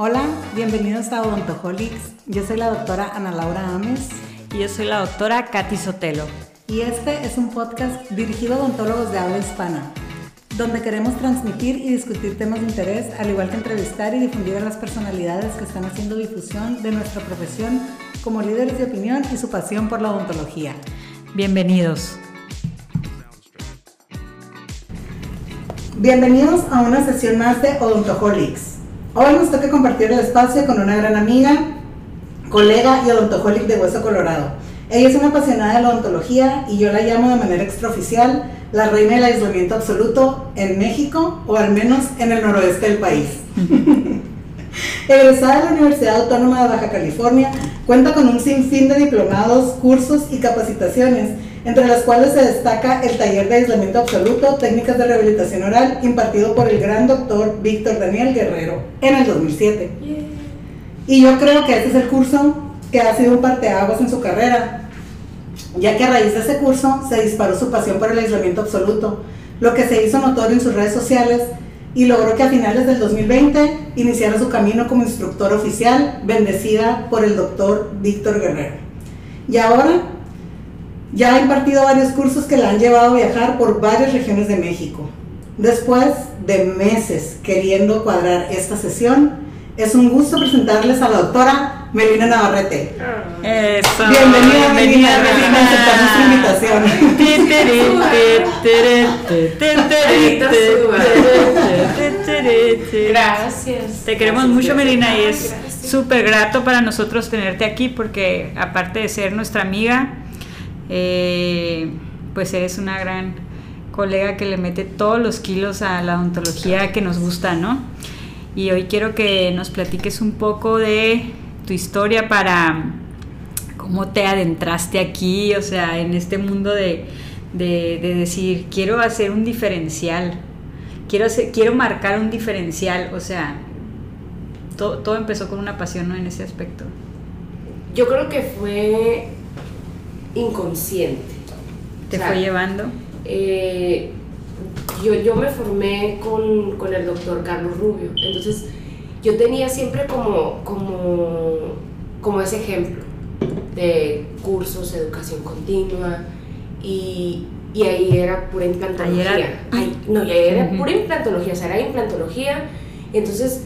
Hola, bienvenidos a Odontoholics. Yo soy la doctora Ana Laura Ames. Y yo soy la doctora Katy Sotelo. Y este es un podcast dirigido a odontólogos de habla hispana, donde queremos transmitir y discutir temas de interés, al igual que entrevistar y difundir a las personalidades que están haciendo difusión de nuestra profesión como líderes de opinión y su pasión por la odontología. Bienvenidos. Bienvenidos a una sesión más de Odontoholics. Hoy nos toca compartir el espacio con una gran amiga, colega y odontoholic de Hueso Colorado. Ella es una apasionada de la odontología y yo la llamo de manera extraoficial la reina del aislamiento absoluto en México o al menos en el noroeste del país. Egresada de la Universidad Autónoma de Baja California, cuenta con un sinfín de diplomados, cursos y capacitaciones, entre las cuales se destaca el taller de aislamiento absoluto, técnicas de rehabilitación oral, impartido por el gran doctor Víctor Daniel Guerrero en el 2007. Y yo creo que este es el curso que ha sido un parteaguas en su carrera, ya que a raíz de ese curso se disparó su pasión por el aislamiento absoluto, lo que se hizo notorio en sus redes sociales y logró que a finales del 2020 iniciara su camino como instructor oficial, bendecida por el doctor Víctor Guerrero. Y ahora ya ha impartido varios cursos que la han llevado a viajar por varias regiones de México. Después de meses queriendo cuadrar esta sesión, es un gusto presentarles a la doctora Melina Navarrete. Eso. Bienvenida, Melina, aceptar nuestra invitación. Gracias. Te queremos Gracias, mucho, gracias. Melina, y es Gracias. súper grato para nosotros tenerte aquí porque aparte de ser nuestra amiga, eh, pues eres una gran colega que le mete todos los kilos a la odontología que nos gusta, ¿no? Y hoy quiero que nos platiques un poco de tu historia para cómo te adentraste aquí, o sea, en este mundo de, de- de decir, quiero hacer un diferencial, quiero, hacer- quiero marcar un diferencial, o sea, to- todo empezó con una pasión ¿no? en ese aspecto. Yo creo que fue inconsciente. Te O sea, fue llevando. eh, yo, yo me formé con, con el doctor Carlos Rubio, entonces yo tenía siempre como, como, como ese ejemplo de cursos, educación continua y, y ahí era pura implantología. Ahí era- Ay, no, y ahí era pura implantología, o sea, era implantología, entonces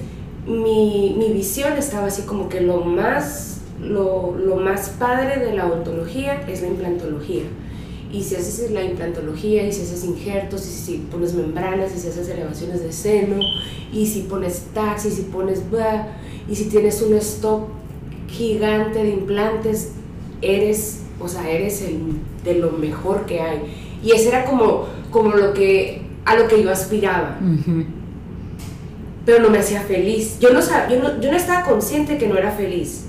mi, mi visión estaba así como que lo más, lo, lo más padre de la odontología es la implantología. Y si haces la implantología, y si haces injertos, y si pones membranas, y si haces elevaciones de seno, y si pones tax, y si pones bla, y si tienes un stock gigante de implantes, eres, o sea, eres el de lo mejor que hay. Y ese era como, como lo que, a lo que yo aspiraba pero no me hacía feliz. Yo no, yo no, yo no estaba consciente que no era feliz.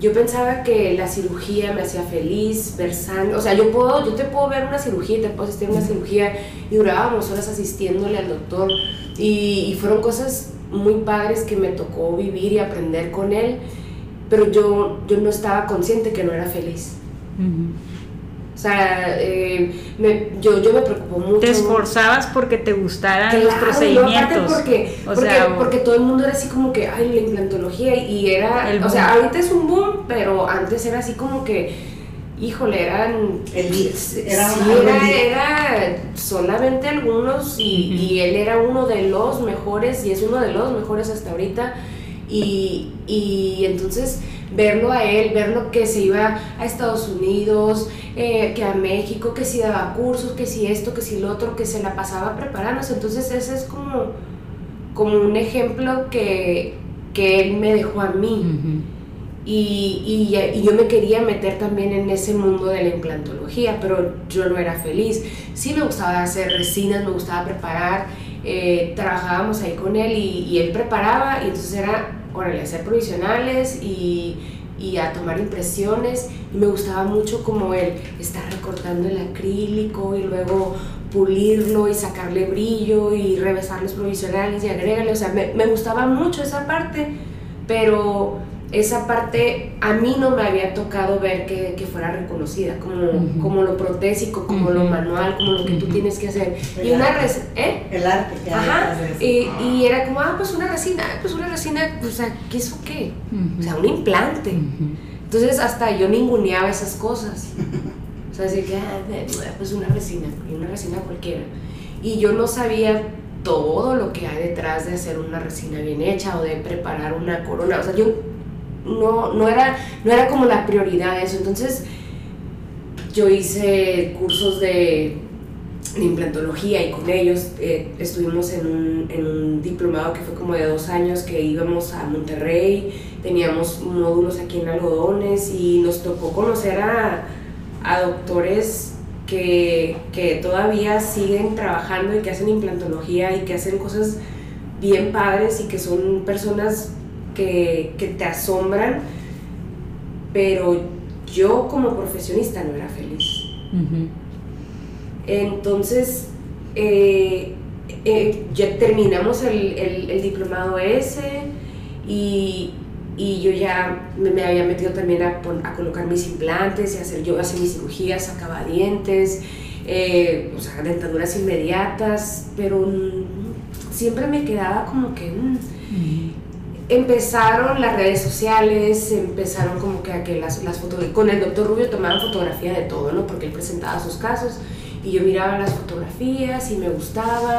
Yo pensaba que la cirugía me hacía feliz, ver sangre. O sea, yo, puedo, yo te puedo ver una cirugía y te puedo asistir a una cirugía y durábamos horas asistiéndole al doctor. Y, y fueron cosas muy padres que me tocó vivir y aprender con él, pero yo, yo no estaba consciente que no era feliz. O sea, eh, me- yo, yo me preocupó mucho. Te esforzabas porque te gustaran los Claro, no, procedimientos. aparte porque, o porque, sea, o- porque todo el mundo era así como que, ay, la implantología, y era, El o sea, ahorita es un boom, pero antes era así como que, híjole, eran... El era sí, era, solamente algunos y, y él era uno de los mejores y es uno de los mejores hasta ahorita y, y entonces verlo a él, verlo que se iba a Estados Unidos, eh, que a México, que si daba cursos, que si esto, que si lo otro, que se la pasaba preparándose. Entonces ese es como, como un ejemplo que, que él me dejó a mí. Y, y, y yo me quería meter también en ese mundo de la implantología, pero yo no era feliz. Sí me gustaba hacer resinas, me gustaba preparar, eh, trabajábamos ahí con él y, y él preparaba y entonces era, órale, hacer provisionales y, y a tomar impresiones. Y me gustaba mucho como él estar recortando el acrílico y luego pulirlo y sacarle brillo y revesar los provisionales y agregarle, o sea, me, me gustaba mucho esa parte, pero esa parte a mí no me había tocado ver que, que fuera reconocida, como, como lo protésico, como lo manual, como lo que tú tienes que hacer. El y una arte. res- ¿eh? El arte que Ajá, y, y era como, ah, pues una resina, ah, pues una resina, pues, o sea, ¿qué es o qué? O sea, un implante. Entonces hasta yo ninguneaba esas cosas. O sea, decía que, ah, pues una resina, y una resina cualquiera. Y yo no sabía todo lo que hay detrás de hacer una resina bien hecha o de preparar una corona. O sea, yo no, no, era, no era como la prioridad eso. Entonces yo hice cursos de, de implantología y con ellos eh, estuvimos en un, en un diplomado que fue como de dos años que íbamos a Monterrey, teníamos módulos aquí en algodones y nos tocó conocer a, a doctores que, que todavía siguen trabajando y que hacen implantología y que hacen cosas bien padres y que son personas que, que te asombran, pero yo como profesionista no era feliz. Entonces, eh, eh, ya terminamos el, el- el diplomado ese y, y yo ya me, me había metido también a, a colocar mis implantes y hacer yo hacer mis cirugías, sacaba dientes, eh, o sea, dentaduras inmediatas, pero siempre me quedaba como que... mm, empezaron las redes sociales, empezaron como que a que las, las fotos, con el doctor Rubio tomaban fotografía de todo, ¿no? Porque él presentaba sus casos y yo miraba las fotografías y me gustaba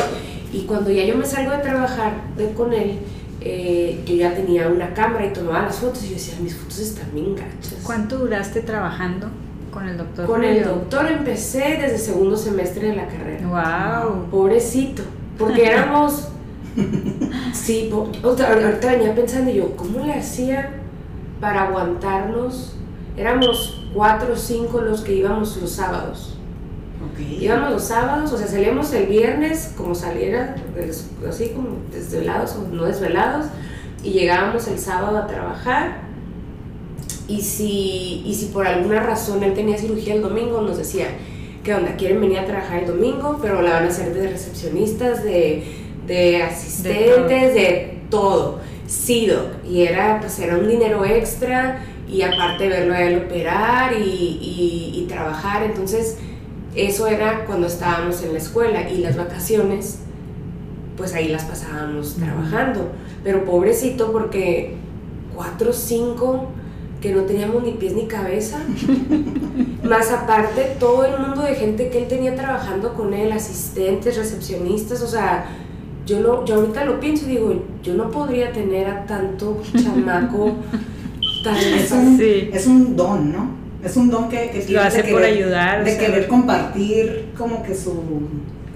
y cuando ya yo me salgo de trabajar de- con él, eh, yo ya tenía una cámara y tomaba las fotos y yo decía, mis fotos están bien gachas. ¿Cuánto duraste trabajando con el doctor? Con el doctor empecé desde segundo semestre de la carrera. Wow. Pobrecito, porque éramos... Sí, po- otra- ahorita venía pensando yo, ¿cómo le hacía para aguantarnos? Éramos cuatro o cinco los que íbamos los sábados. Ok. Íbamos los sábados, o sea, salíamos el viernes como saliera, así como desvelados o no desvelados, y llegábamos el sábado a trabajar. Y si, y si por alguna razón él tenía cirugía el domingo, nos decía, ¿qué onda? ¿Quieren venir a trabajar el domingo? Pero la van a hacer de recepcionistas, de, de asistentes, de todo. Sí, doc. Y era, pues, era un dinero extra y aparte verlo a él operar y, y- y trabajar. Entonces, eso era cuando estábamos en la escuela y las vacaciones, pues ahí las pasábamos trabajando. Pero pobrecito porque cuatro cinco que no teníamos ni pies ni cabeza. Más aparte, todo el mundo de gente que él tenía trabajando con él, asistentes, recepcionistas, o sea, yo, no, yo ahorita lo pienso y digo, yo no podría tener a tanto chamaco tan... Es un, Sí. es un don, ¿no? Es un don que, que Lo hace de por querer- ayudar, De o sea. querer compartir como que su,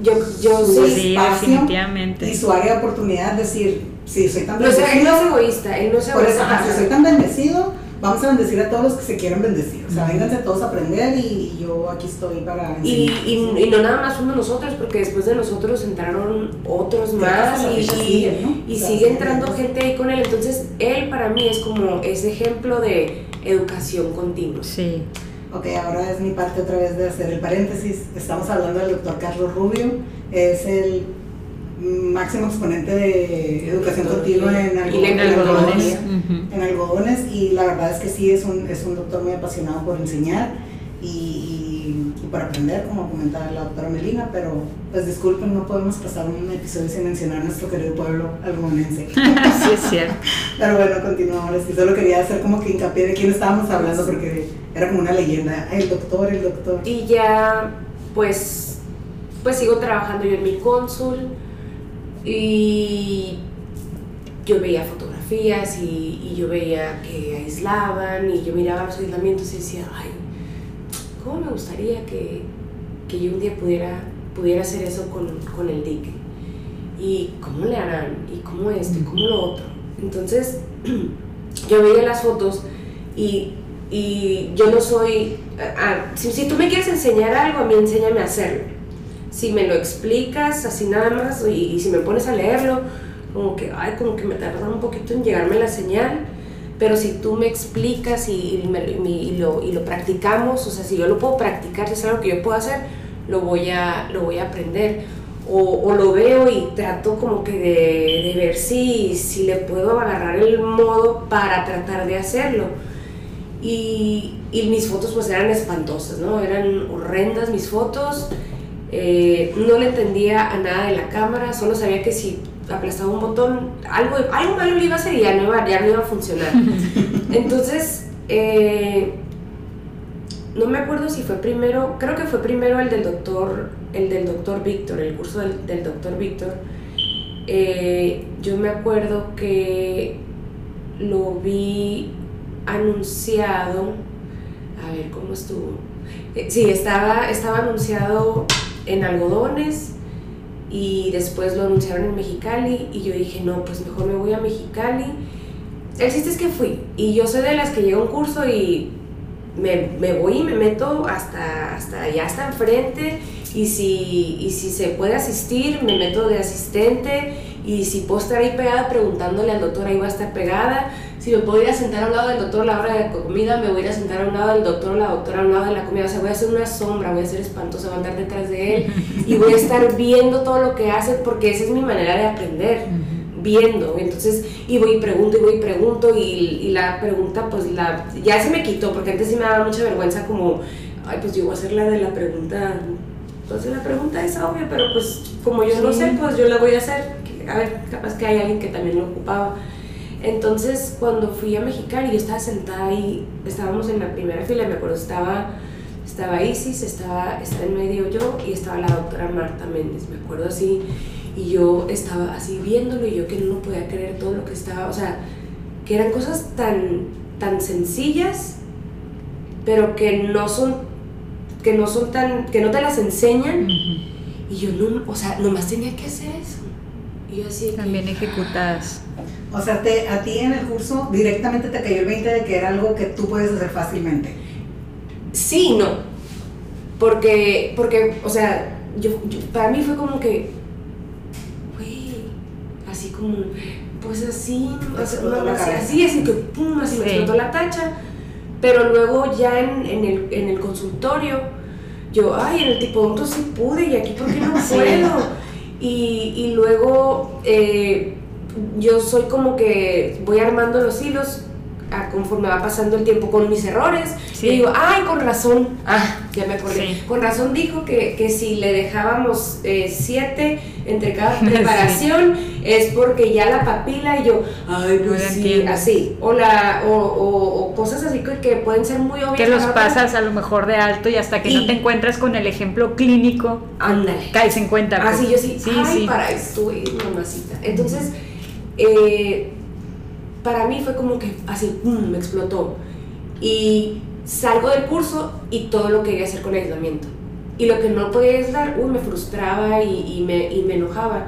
Yo, yo su sí, Sí, espacio definitivamente. y su área de oportunidad, decir, si soy tan No, o sea, él no es bendecido, egoísta, él no es por eso, egoísta. si soy tan bendecido, vamos a bendecir a todos los que se quieran bendecir. O sea, vénganse todos a aprender y yo aquí estoy para Y, y, y no nada más uno nosotros, porque después de nosotros entraron otros más y, sigue entrando entrando. gente ahí con él. Entonces, él para mí es como ese ejemplo de educación continua. Sí. Ok, ahora es mi parte otra vez de hacer el paréntesis. Estamos hablando del doctor Carlos Rubio, es el máximo exponente de educación continua en, algo- en en algodones. en algodones y la verdad es que sí es un, es un doctor muy apasionado por enseñar y, y- y por aprender, como comentaba la doctora Melina, pero pues disculpen, no podemos pasar un episodio sin mencionar nuestro querido pueblo algodonense. Sí, es cierto. Pero bueno, continuamos. Y solo quería hacer como que hincapié de quién estábamos hablando porque era como una leyenda. El doctor, el doctor. Y ya, pues, pues sigo trabajando yo en mi cónsul y yo veía fotografías y, y yo veía que aislaban y yo miraba los aislamientos y decía, ay, ¿cómo me gustaría que, que yo un día pudiera, pudiera hacer eso con, con el dique? ¿Y cómo le harán? ¿Y cómo esto? ¿Y cómo lo otro? Entonces, yo veía las fotos y, y yo no soy... ah, si, si tú me quieres enseñar algo, a mí enséñame a hacerlo. Si me lo explicas así nada más y, y si me pones a leerlo, como que, ay, como que me tarda un poquito en llegarme la señal. Pero si tú me explicas y, y me- y lo, practicamos, o sea, si yo lo puedo practicar, si es algo que yo puedo hacer, lo voy a, lo voy a aprender. o, lo veo y trato como que de, ver si, si le puedo agarrar el modo para tratar de hacerlo. Y, y mis fotos pues eran espantosas, ¿no? Eran horrendas mis fotos. Eh, no le entendía a nada de la cámara, solo sabía que si aplastaba un botón, algo, algo malo le iba a hacer y ya no iba, ya no iba a funcionar. Entonces, eh, no me acuerdo si fue primero, creo que fue primero el del doctor, el del doctor Víctor, el curso del, del doctor Víctor. Eh, yo me acuerdo que lo vi anunciado, a ver cómo estuvo. Eh, sí, estaba, estaba anunciado en algodones y después lo anunciaron en Mexicali y yo dije, no, pues mejor me voy a Mexicali. El chiste es que fui y yo soy de las que llega un curso y me, me, voy y me meto hasta, hasta allá, hasta enfrente, y si, y si se puede asistir, me meto de asistente, y si puedo estar ahí pegada preguntándole al doctor, ahí va a estar pegada. Si me puedo ir a sentar a un lado del doctor a la hora de comida, me voy a ir a sentar a un lado del doctor o la doctora a un lado de la comida. O sea, voy a hacer una sombra, voy a ser espantosa, voy a andar detrás de él y voy a estar viendo todo lo que hace porque esa es mi manera de aprender viendo. Entonces, y voy y pregunto, y voy y pregunto, y, y, la pregunta, pues la, ya se me quitó, porque antes sí me daba mucha vergüenza como, ay, pues yo voy a hacer la de la pregunta, entonces la pregunta es obvia, pero pues como yo no sé, pues yo la voy a hacer. A ver, capaz que hay alguien que también lo ocupaba. Entonces, cuando fui a Mexicali, yo estaba sentada ahí, estábamos en la primera fila, me acuerdo, estaba, estaba Isis, estaba, estaba en medio yo y estaba la doctora Marta Méndez, me acuerdo así y yo estaba así viéndolo y yo que no podía creer todo lo que estaba, o sea, que eran cosas tan, tan sencillas, pero que no son, que no son tan, que no te las enseñan. Y yo no, o sea, nomás tenía que hacer eso. Y yo así También ejecutadas. O sea, te, a ti en el curso directamente te cayó el 20 de que era algo que tú puedes hacer fácilmente. Sí, no. Porque, porque o sea, yo, para mí fue como que como, pues así, así, así, que pum, así me explotó la tacha. Pero luego ya en, en, el, en el consultorio, yo, ay, en el tipo sí pude y aquí porque no puedo. Y, y luego eh, yo soy como que voy armando los hilos conforme va pasando el tiempo con mis errores. Y digo, ay, con razón, ah, ya me acordé, con razón dijo que, que si le dejábamos eh, siete entre cada preparación es porque ya la papila y yo, ay, pues sí, así, o, la, o, o, cosas así que, que, pueden ser muy obvias. Que los pasas a lo mejor de alto y hasta que no te encuentras con el ejemplo clínico, ándale. caes en cuenta. Así pues. yo sí, ay, para esto, mamacita. Entonces, eh, para mí fue como que así, me explotó. Y salgo del curso y todo lo que quería hacer con el aislamiento. Y lo que no podía dar, me frustraba y, me, y me enojaba.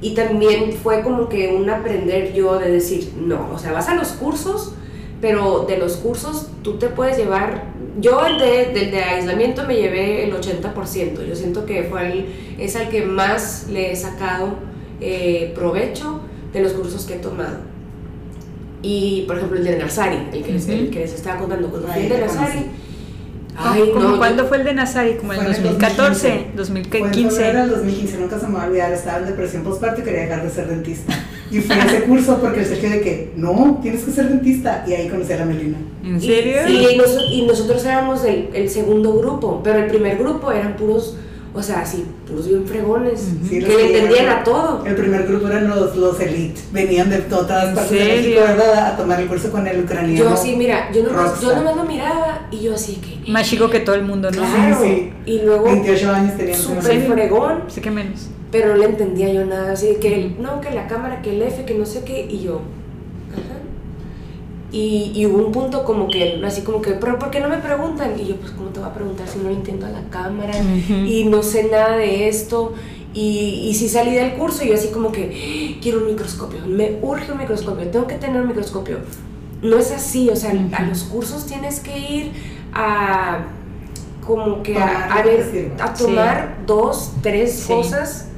Y también fue como que un aprender yo de decir, no, o sea, vas a los cursos, pero de los cursos tú te puedes llevar, yo el de, de aislamiento me llevé el 80%, yo siento que fue el, es el que más le he sacado eh, provecho de los cursos que he tomado y, por ejemplo, el de Nazari, el que, les, el que les estaba contando, cuando fue el de Nazari. Ay, no, ¿Cuándo fue el de Nazari? ¿Como en 2014? 2015. Fue en el 2015, nunca se me va a olvidar. Estaba en depresión postparto y quería dejar de ser dentista. Y fui a ese curso porque el Sergio de que, no, tienes que ser dentista. Y ahí conocí a la Melina. ¿En serio? Y, y, nosotros éramos el, el segundo grupo, pero el primer grupo eran puros o sea, así, puros bien fregones, que le entendían a todo. El primer grupo eran los, los elite, venían de todas partes de México a tomar el curso con el ucraniano. Yo así, mira, yo nomás, yo nomás lo miraba y yo así que... Más chico que todo el mundo, ¿no? Claro, sí, Y luego... 28 años tenía. Súper fregón. Sé que menos. Pero no le entendía yo nada, así que, no, que la cámara, que el F, que no sé qué, y yo... Y, y, hubo un punto como que, así como que, pero ¿por qué no me preguntan? Y yo, pues, ¿cómo te voy a preguntar si no lo entiendo a la cámara? Y no sé nada de esto. Y, y si salí del curso y yo así como que, quiero un microscopio, me urge un microscopio, tengo que tener un microscopio. No es así, o sea, a los cursos tienes que ir a, como que a, a, ver, a tomar dos, tres cosas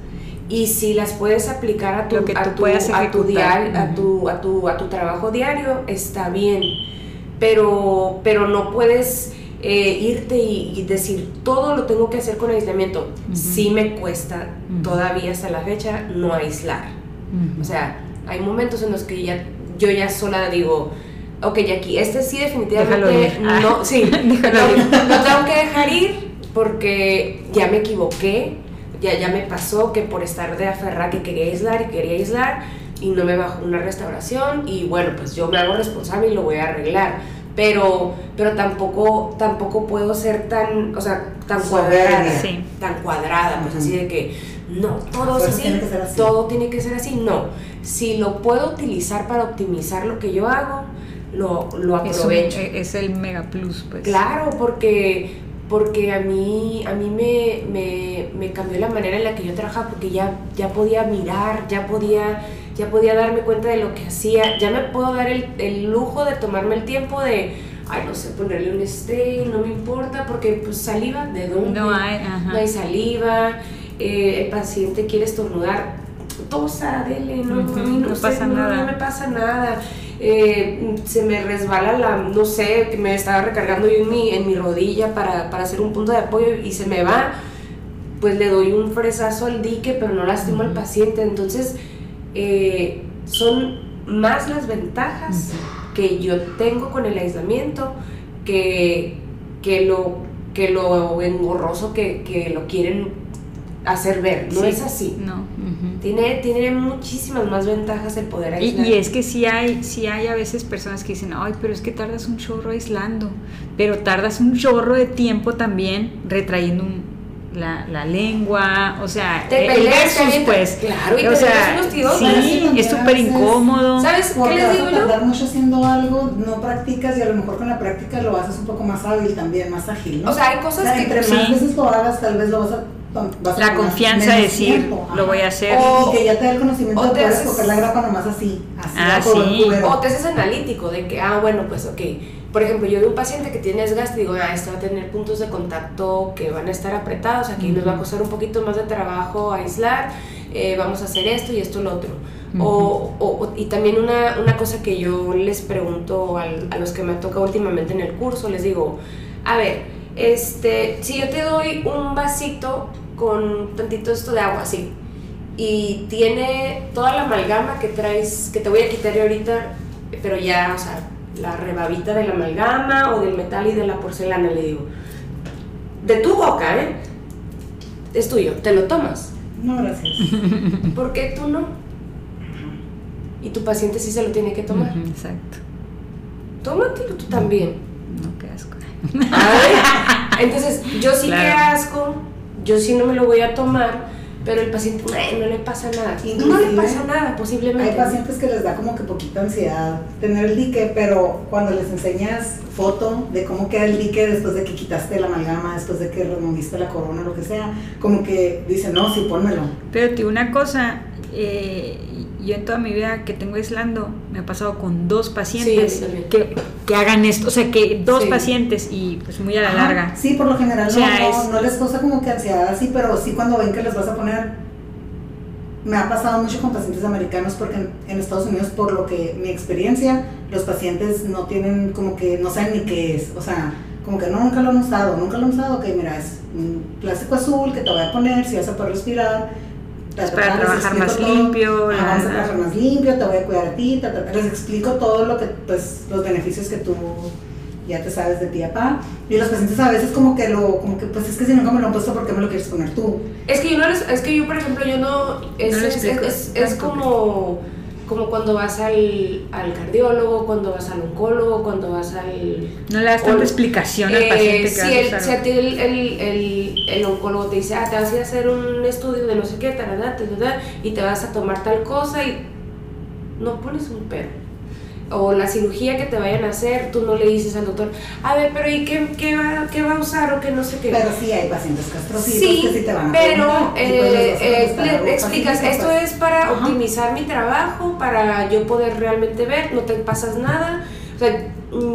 y si las puedes aplicar a tu, a tu, a, tu a, tu, a, tu, a tu trabajo diario, está bien. Pero, pero no puedes eh, irte y, decir todo lo tengo que hacer con aislamiento. Sí me cuesta todavía hasta la fecha no aislar. O sea, hay momentos en los que ya, yo ya sola digo, ok, aquí, este sí definitivamente no, sí, no, tengo que dejar ir porque ya me equivoqué, ya, ya me pasó que por estar de aferrar que quería aislar y quería aislar y no me bajó una restauración y bueno, pues yo me hago responsable y lo voy a arreglar pero, pero tampoco, tampoco puedo ser tan, o sea, tan cuadrada, tan cuadrada, pues así de que no, todo es así, todo tiene que ser así, no. Si lo puedo utilizar para optimizar lo que yo hago, lo, lo aprovecho. Es, el mega plus, pues. Claro, porque, porque a mí, a mí me, me, me, cambió la manera en la que yo trabajaba, porque ya, ya podía mirar, ya podía ya podía darme cuenta de lo que hacía, ya me puedo dar el, el lujo de tomarme el tiempo de, ay, no sé, ponerle un stay, no me importa, porque pues saliva, ¿de dónde? No hay, No hay saliva, eh, el paciente quiere estornudar, tosa, dele, no, no, pasa nada. No, me pasa nada. Eh, se me resbala la, no sé, que me estaba recargando yo en mi, en mi rodilla para, para hacer un punto de apoyo y se me va, pues le doy un fresazo al dique, pero no lastimo al paciente. Entonces, eh, son más las ventajas que yo tengo con el aislamiento que, que, lo, que lo engorroso que, lo quieren hacer ver. No es así. No. Tiene, tiene muchísimas más ventajas el poder aislar. Y, es que sí hay, sí hay a veces personas que dicen, ay, pero es que tardas un chorro aislando, pero tardas un chorro de tiempo también retrayendo un, la, la lengua, o sea, te el versus, pues, claro, y o sea, sí, es súper incómodo. ¿Sabes qué les digo yo? tardar mucho haciendo algo, no practicas y a lo mejor con la práctica lo haces un poco más hábil también, más ágil, ¿no? O sea, hay cosas que entre más veces lo hagas, tal vez lo vas a Vas la confianza de decir lo voy a hacer o, y que ya te da el conocimiento de poder escoger la grapa nomás así, así ah, sí. o te haces analítico de que ah bueno pues ok por ejemplo, yo veo un paciente que tiene desgaste y digo, ah, este va a tener puntos de contacto que van a estar apretados, aquí nos va a costar un poquito más de trabajo aislar, eh, vamos a hacer esto y esto lo otro. o, o, y también una, una, cosa que yo les pregunto al, a los que me ha tocado últimamente en el curso, les digo, a ver, este, si yo te doy un vasito con tantito esto de agua así, y tiene toda la amalgama que traes, que te voy a quitar ahorita, pero ya, o sea, la rebabita de la amalgama o del metal y de la porcelana, le digo. De tu boca, ¿eh? Es tuyo, te lo tomas. No, gracias. ¿Por qué tú no? Y tu paciente sí se lo tiene que tomar. exacto. Tómatelo tú también. No, qué asco. entonces, yo sí que asco, yo sí no me lo voy a tomar pero el paciente no le pasa nada. no le pasa nada, posiblemente. Hay pacientes que les da como que poquita ansiedad tener el dique, pero cuando les enseñas foto de cómo queda el dique después de que quitaste la amalgama, después de que removiste la corona, lo que sea, como que dicen, no, sí, pónmelo. Pero tío, una cosa, eh, yo en toda mi vida que tengo aislando, me ha pasado con dos pacientes que, que, hagan esto, o sea, que dos pacientes y pues muy a la larga. Sí, por lo general no, no, les causa como que ansiedad así, pero sí cuando ven que les vas a poner, me ha pasado mucho con pacientes americanos porque en, Estados Unidos, por lo que mi experiencia, los pacientes no tienen como que, no saben ni qué es, o sea, como que no, nunca lo han usado, nunca lo han usado, ok, mira, es un plástico azul que te voy a poner, si vas a poder respirar para trabajar más limpio. vamos a trabajar más limpio, te voy a cuidar a ti, les explico todo lo que, pues, los beneficios que tú ya te sabes de pie a pa. Y los pacientes a veces como que lo, como que, pues es que si nunca me lo han puesto, ¿por qué me lo quieres poner tú? Es que yo no es que yo, por ejemplo, yo no, es, es, es, es como como cuando vas al, al, cardiólogo, cuando vas al oncólogo, cuando vas al... No le das tanta explicación al eh, paciente que si, el, si a ti el, el, el, oncólogo te dice, ah, te vas a ir a hacer un estudio de no sé qué, tarada, y te vas a tomar tal cosa y no pones un perro o la cirugía que te vayan a hacer, tú no le dices al doctor, a ver, pero ¿y qué, qué, va, qué va a usar o qué no sé qué? Pero sí hay pacientes castrocitos sí, que sí te van a pero eh, eh, le explicas, esto es para optimizar mi trabajo, para yo poder realmente ver, no te pasas nada. O sea,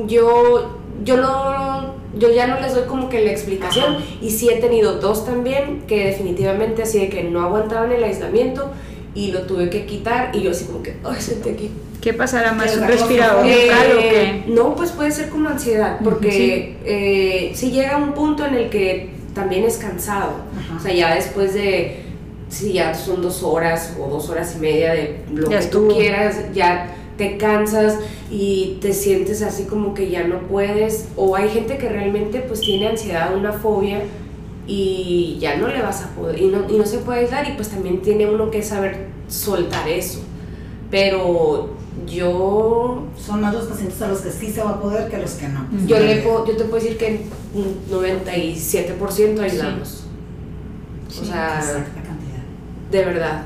yo, yo no yo ya no les doy como que la explicación y sí he tenido dos también que definitivamente así de que no aguantaban el aislamiento y lo tuve que quitar y yo así como que, ay, sentí aquí. ¿Qué pasará más? ¿Qué ¿Un respirador bucal o qué? No, pues puede ser como ansiedad, porque Sí. eh, si llega un punto en el que también es cansado. Ajá. O sea, ya después de, si ya son dos horas o dos horas y media de lo Ya que tú quieras, ya te cansas y te sientes así como que ya no puedes. O hay gente que realmente pues tiene ansiedad, una fobia y ya no le vas a poder, y no, y no se puede dar y pues también tiene uno que saber soltar eso. Pero yo Son más los pacientes a los que sí se va a poder que a los que no. yo, le puedo- yo te puedo decir que un 97% aislamos. O sea, Exacta cantidad. de verdad.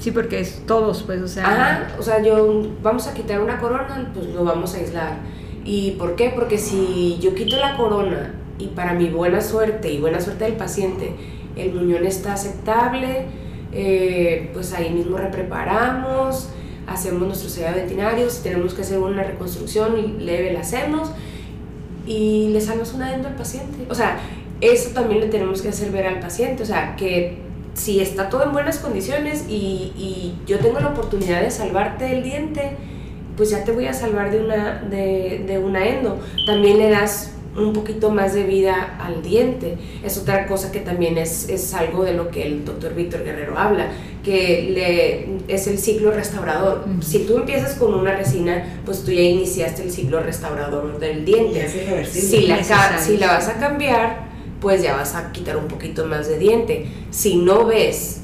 Sí, porque es todos, pues, o sea. Ajá, o sea, yo vamos a quitar una corona, pues lo vamos a aislar. ¿Y por qué? Porque si yo quito la corona y para mi buena suerte y buena suerte del paciente, el muñón está aceptable, eh, pues ahí mismo repreparamos, hacemos nuestro sellado dentinario, si tenemos que hacer una reconstrucción leve la hacemos y le salvas una dentro al paciente. O sea, eso también le tenemos que hacer ver al paciente, o sea, que si está todo en buenas condiciones y, y yo tengo la oportunidad de salvarte el diente, pues ya te voy a salvar de una, de, de una endo. También le das un poquito más de vida al diente. Es otra cosa que también es, es algo de lo que el doctor Víctor Guerrero habla, que le, es el ciclo restaurador. Si tú empiezas con una resina, pues tú ya iniciaste el ciclo restaurador del diente. Si la, si la vas a cambiar, pues ya vas a quitar un poquito más de diente. Si no ves,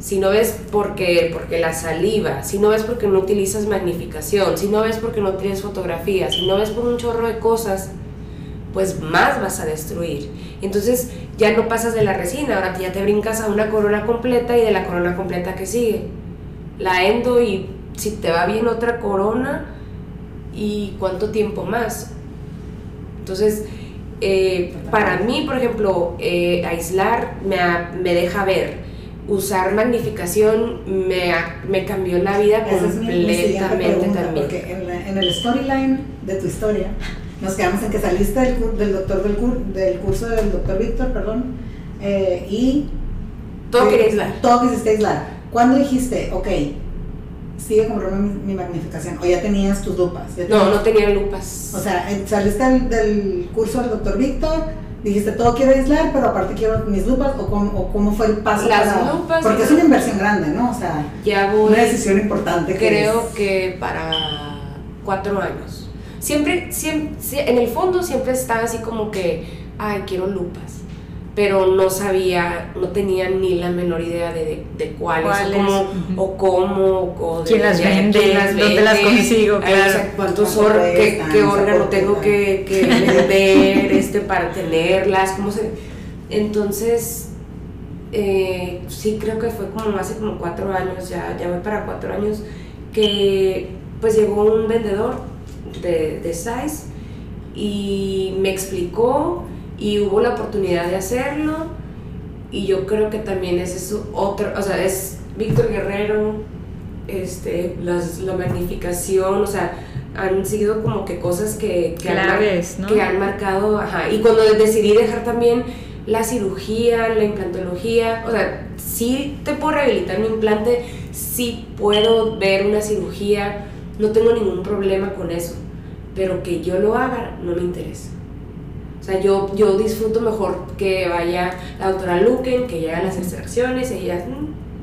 si no ves porque, porque la saliva, si no ves porque no utilizas magnificación, si no ves porque no tienes fotografía, si no ves por un chorro de cosas, pues más vas a destruir. Entonces ya no pasas de la resina, ahora ya te brincas a una corona completa y de la corona completa que sigue. La endo y si te va bien otra corona y cuánto tiempo más. Entonces, eh, para mí, por ejemplo, eh, aislar me, me deja ver. Usar magnificación me, me cambió la vida Esa es mi- mi siguiente completamente también. porque en, la- en el storyline de tu historia nos quedamos en que saliste del, cur- del doctor del, cur- del curso del doctor Víctor, perdón, eh, y Todo quería aislar. Todo quisiste aislar. ¿Cuándo dijiste, ok, sigue comprando mi, mi magnificación? ¿O ya tenías tus lupas? ¿Ya No, no tenía lupas. O sea, eh, saliste del, del curso del doctor Víctor, dijiste todo quiero aislar, pero aparte quiero mis lupas, o cómo, o cómo fue el paso Las para- lupas Porque es una inversión grande, ¿no? O sea, ya voy. una decisión importante. que creo es- que para cuatro años. Siempre, siempre, en el fondo siempre estaba así como que, ay, quiero lupas. Pero no sabía, no tenía ni la menor idea de, de, de cuáles, ¿Cuáles? O, cómo, o cómo, o de- ¿Quién las de- vende? las ¿Dónde las consigo? ay, Claro. o sea, cuántos ¿Cuánto or- qué, qué órgano tengo que, que vender este, para tenerlas, cómo se... Entonces, eh, sí creo que fue como hace como cuatro años, ya, ya voy para cuatro años, que pues llegó un vendedor de, de Size y me explicó y hubo la oportunidad de hacerlo y yo creo que también ese es otro, o sea, es Víctor Guerrero, este, las, la magnificación, o sea, han sido como que cosas que, que, han, que han marcado, ajá, y cuando decidí dejar también la cirugía, la implantología, o sea, sí te puedo rehabilitar mi implante, sí puedo ver una cirugía, no tengo ningún problema con eso, pero que yo lo haga no me interesa. O sea, yo, yo disfruto mejor que vaya la doctora Luken, que llegue a las extracciones, ella,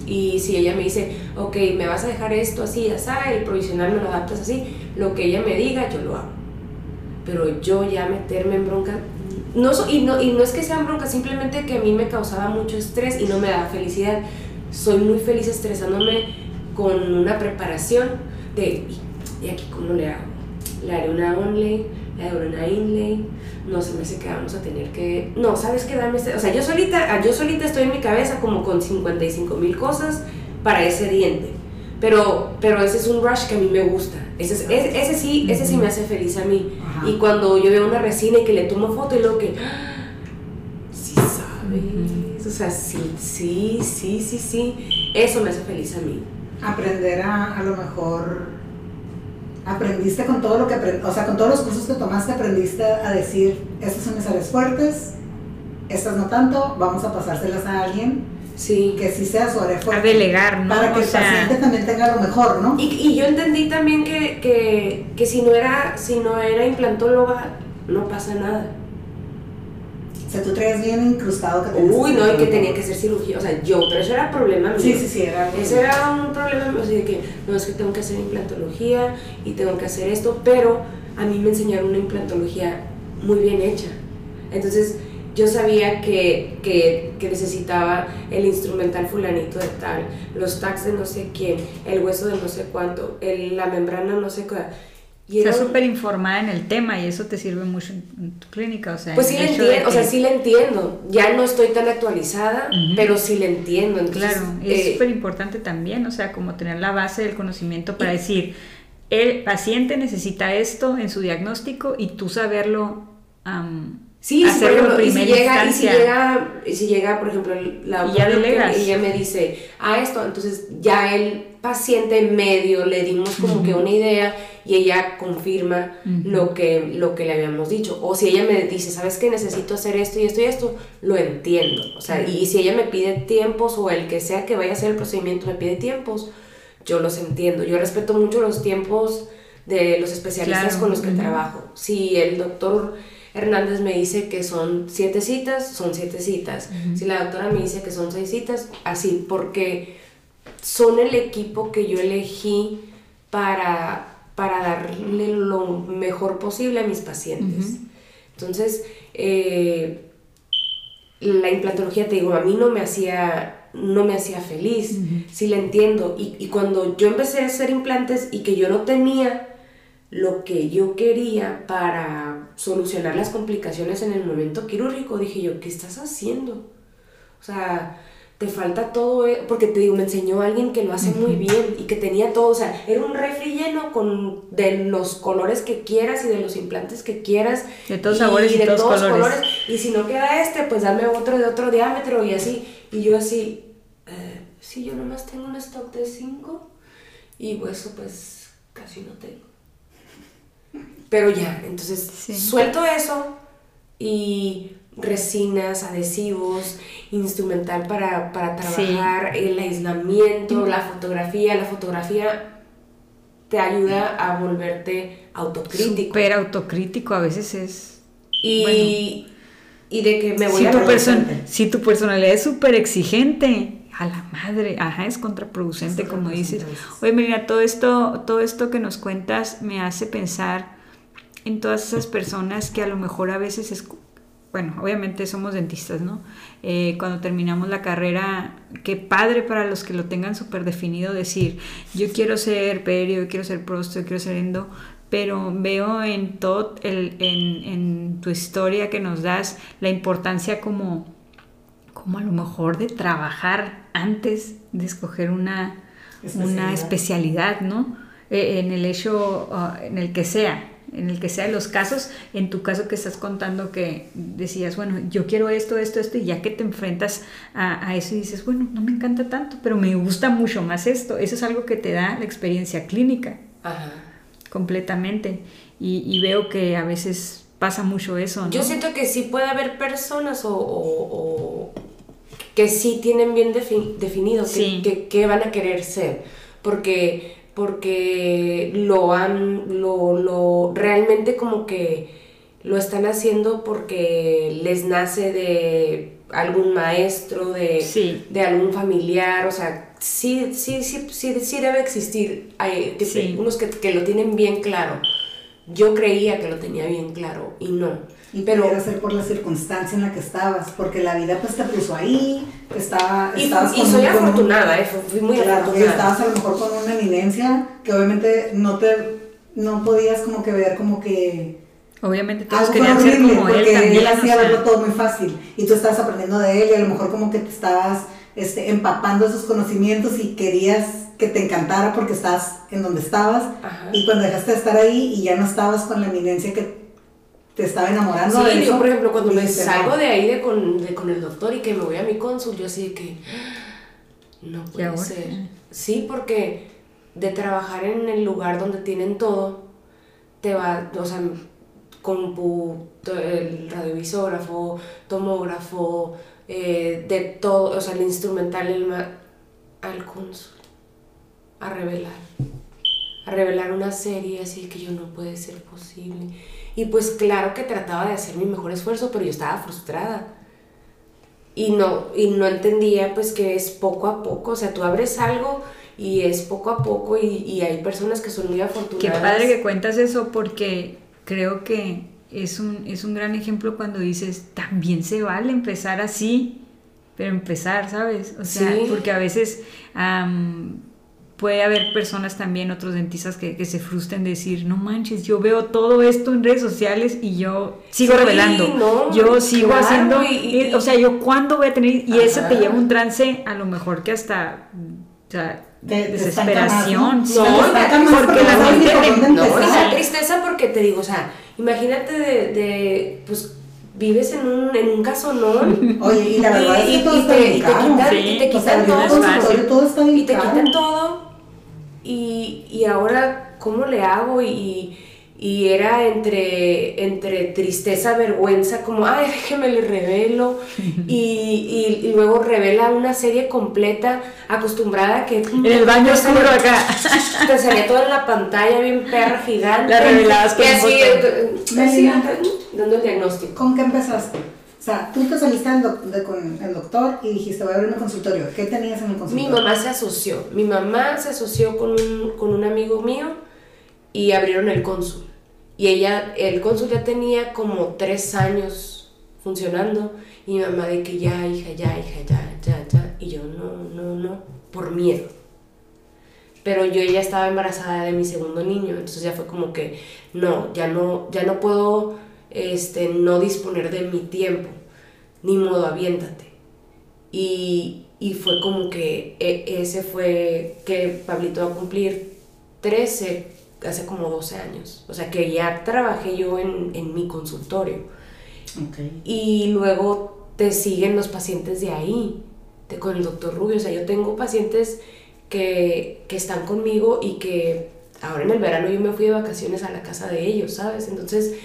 y si ella me dice, ok, me vas a dejar esto así, así, el provisional me lo adaptas así, lo que ella me diga, yo lo hago. Pero yo ya meterme en bronca, no, y, no, y no es que sean broncas, simplemente que a mí me causaba mucho estrés y no me daba felicidad. Soy muy feliz estresándome con una preparación de, ¿y, aquí cómo le hago? Le haré una onlay, le haré una inlay, no se me hace que vamos a tener que... No, ¿sabes qué? Dame este... O sea, yo solita, ah, yo solita estoy en mi cabeza como con 55 mil cosas para ese diente. Pero, pero ese es un rush que a mí me gusta. Ese, es- ese, ese sí, ese sí me hace feliz a mí. Ajá. Y cuando yo veo una resina y que le tomo foto y luego que... ¡ah! Sí sabes. O sea, sí, sí, sí, sí, sí. Eso me hace feliz a mí. Aprender a a lo mejor aprendiste con todo lo que o sea, con todos los cursos que tomaste aprendiste a decir, estas son mis áreas fuertes, estas no tanto, vamos a pasárselas a alguien Sí. Que sí sea sobre A delegar, ¿no? Para que O el sea, paciente también tenga lo mejor, ¿no? Y, y yo entendí también que, que, que si no era si no era implantóloga no pasa nada. O sea, tú traías bien incrustado que tenías Uy, no, y que tenía que hacer cirugía, o sea, yo, pero eso era problema mío. Sí, sí, sí, era Ese era un problema, o sea, que no es que tengo que hacer implantología y tengo que hacer esto, pero a mí me enseñaron una implantología muy bien hecha. Entonces, yo sabía que, que, que necesitaba el instrumental fulanito de tal, los tags de no sé quién, el hueso de no sé cuánto, el- la membrana no sé cuál. Y un- súper informada en el tema y eso te sirve mucho en, en tu clínica, o sea, Pues sí le entiendo, o sea, que- sí le entiendo. Ya no estoy tan actualizada, pero sí le entiendo. Entonces, Claro, y es eh, súper importante también, o sea, como tener la base del conocimiento para decir, el paciente necesita esto en su diagnóstico y tú saberlo, am, Sí, sí, por hacerlo en ejemplo, y si, llega, y si llega, y si llega, por ejemplo, la Y ya doctora delegas. y ella me dice, ah, esto, entonces ya el paciente medio le dimos como que una idea y ella confirma Ujú. lo, que, lo que le habíamos dicho. O si ella me dice, ¿sabes qué? Necesito hacer esto y esto y esto, lo entiendo. O sea, y si ella me pide tiempos o el que sea que vaya a hacer el procedimiento me pide tiempos, yo los entiendo. Yo respeto mucho los tiempos de los especialistas Claro, con los que ujú. trabajo. Si el doctor Hernández me dice que son siete citas, son siete citas. Si la doctora me dice que son seis citas, así, porque son el equipo que yo elegí para, para darle lo mejor posible a mis pacientes. Entonces, eh, la implantología, te digo, a mí no me hacía, no me hacía feliz, Ujú. sí la entiendo. Y, y cuando yo empecé a hacer implantes y que yo no tenía lo que yo quería para solucionar las complicaciones en el momento quirúrgico, dije yo, ¿qué estás haciendo? O sea, te falta todo, eh, porque te digo, me enseñó alguien que lo hace muy bien y que tenía todo, o sea, era un refri lleno con de los colores que quieras y de los implantes que quieras. De todos sabores y de todos todos colores. Y si no queda este, pues dame otro de otro diámetro y así. Y yo así, eh, sí, yo nomás tengo un stock de 5 y hueso pues casi no tengo. Pero ya, entonces Sí. suelto eso y resinas, adhesivos, instrumental para, para Sí. trabajar, el aislamiento, la fotografía. La fotografía te ayuda a volverte autocrítico. Súper autocrítico, a veces es... Y, y de que me voy Si a tu, si tu personalidad es súper exigente, a la madre, ajá, es contraproducente, Es como dices. Oye, mira, todo esto, todo esto que nos cuentas me hace pensar en todas esas personas que a lo mejor a veces es, bueno, obviamente somos dentistas, ¿no? Eh, cuando terminamos la carrera, qué padre para los que lo tengan súper definido decir, yo quiero ser perio, yo quiero ser prosto, yo quiero ser endo, pero veo en todo, el, en, en tu historia que nos das la importancia como, como a lo mejor de trabajar antes de escoger una, una Especialidad. especialidad, ¿no? Eh, en el hecho, ah, en el que sea, en el que sea de los casos, en tu caso que estás contando que decías, bueno, yo quiero esto, esto, esto, y ya que te enfrentas a, a eso y dices, bueno, no me encanta tanto, pero me gusta mucho más esto, eso es algo que te da la experiencia clínica Ajá. completamente, y, y veo que a veces pasa mucho eso, ¿no? Yo siento que sí puede haber personas o, o- o que sí tienen bien defi- definido Sí. que, que van a querer ser, porque, porque lo han, lo, lo, realmente como que lo están haciendo porque les nace de algún maestro, de, Sí. de algún familiar, o sea, sí, sí, sí, sí, sí debe existir hay, Sí. unos que, que lo tienen bien claro. Yo creía que lo tenía bien claro y no. Y Pero, pudiera ser por la circunstancia en la que estabas, porque la vida pues te puso ahí, estaba, y, estabas y con soy un- con un- afortunada, eh, fui- muy Claro, y afortunada. estabas a lo mejor con una eminencia que obviamente no te, no podías como que ver como que Obviamente todos querían ser horrible, como él porque también. él hacía o sea, verlo todo muy fácil y tú estabas aprendiendo de él y a lo mejor como que te estabas este, empapando esos conocimientos y querías que te encantara porque estabas en donde estabas Ajá. y cuando dejaste de estar ahí y ya no estabas con la eminencia que te estaba enamorando de Sí, eso, yo por ejemplo cuando me salgo "No". de ahí de con, de con el doctor y que me voy a mi cónsul, yo así de que no ¿Y puede ser. Sí, porque de trabajar en el lugar donde tienen todo, te va, o sea, compu, el radiovisógrafo, tomógrafo, eh, de todo, o sea, el instrumental el al cónsul, a revelar, a revelar una serie así que yo no puede ser posible. Y pues claro que trataba de hacer mi mejor esfuerzo, pero yo estaba frustrada. Y no, y no entendía pues que es poco a poco, o sea, tú abres algo y es poco a poco y, y hay personas que son muy afortunadas. Qué padre que cuentas eso porque creo que es un, es un gran ejemplo cuando dices, también se vale empezar así, pero empezar, ¿sabes? O sea, porque a veces puede haber personas también, otros dentistas que, se frustren de decir, no manches, yo veo todo esto en redes sociales y yo sigo revelando, yo sigo haciendo, o sea, yo cuándo voy a tener, y eso te lleva un trance a lo mejor que hasta, o sea, de, desesperación, ¿no? porque, la gente, no, y tristeza porque te digo, o sea, imagínate de, de pues vives en un, en un casonón. Oye, y la verdad es que todo está te, y te quitan, y te quitan todo, y te quitan todo, y, y ahora, ¿cómo le hago? Y, y era entre, entre tristeza, vergüenza, como, ay, déjeme le revelo, y, y, luego revela una serie completa, acostumbrada que... En el baño oscuro acá. Te salía todo en la pantalla, bien perra, gigante. La revelabas con así, así, dando el diagnóstico. ¿Con qué empezaste? O sea, tú te saliste con el doctor y dijiste, voy a abrir un consultorio. ¿Qué tenías en el consultorio? Mi mamá se asoció. Mi mamá se asoció con un, con un amigo mío y abrieron el cónsul. Y ella, el cónsul ya tenía como tres años funcionando y mi mamá de que ya, hija, ya, hija, ya, ya, ya. Y yo, no, no, no, por miedo. Pero yo ya estaba embarazada de mi segundo niño, entonces ya fue como que, no, ya no, ya no puedo este, no disponer de mi tiempo, ni modo, aviéntate. Y, y fue como que e, ese fue que Pablito va a cumplir 13 hace como 12 años. O sea, que ya trabajé yo en, en mi consultorio. Y luego te siguen los pacientes de ahí, de, con el doctor Rubio. O sea, yo tengo pacientes que, que están conmigo y que ahora en el verano yo me fui de vacaciones a la casa de ellos, ¿sabes? Entonces,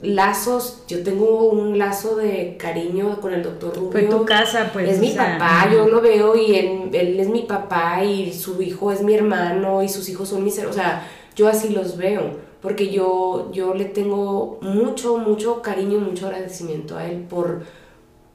lazos, yo tengo un lazo de cariño con el doctor Rubio. Fue tu casa, pues. Es mi papá, yo lo veo y él, es mi papá y su hijo es mi hermano y sus hijos son mis O sea, yo así los veo, porque yo, yo le tengo mucho, mucho cariño, mucho agradecimiento a él por,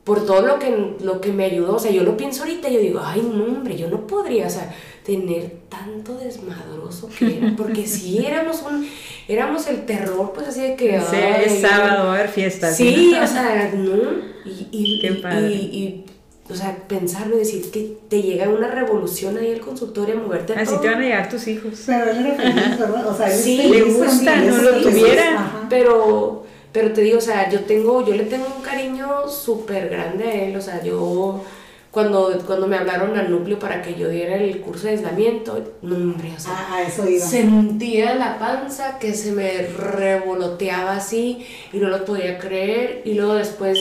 por todo lo que, lo que me ayudó. O sea, yo lo pienso ahorita y yo digo, ay, no, hombre, yo no podría, o sea, tener tanto desmadroso que era, porque si éramos un éramos el terror, pues así de que... Sí, es sábado, a ver fiestas. Sí, o sea, ¿no? Y, y, Qué padre. y, y o sea, pensarlo y decir que te llega una revolución ahí el consultorio a moverte Así te van a llegar tus hijos. Pero él era feliz, ¿verdad? O sea, sí, le gusta, no lo tuviera. Pero, pero te digo, o sea, yo tengo, yo le tengo un cariño súper grande a él, o sea, yo cuando, cuando me hablaron al núcleo para que yo diera el curso de aislamiento, no, hombre, o sea, ah, eso iba. sentía la panza que se me revoloteaba así y no lo podía creer. Y luego después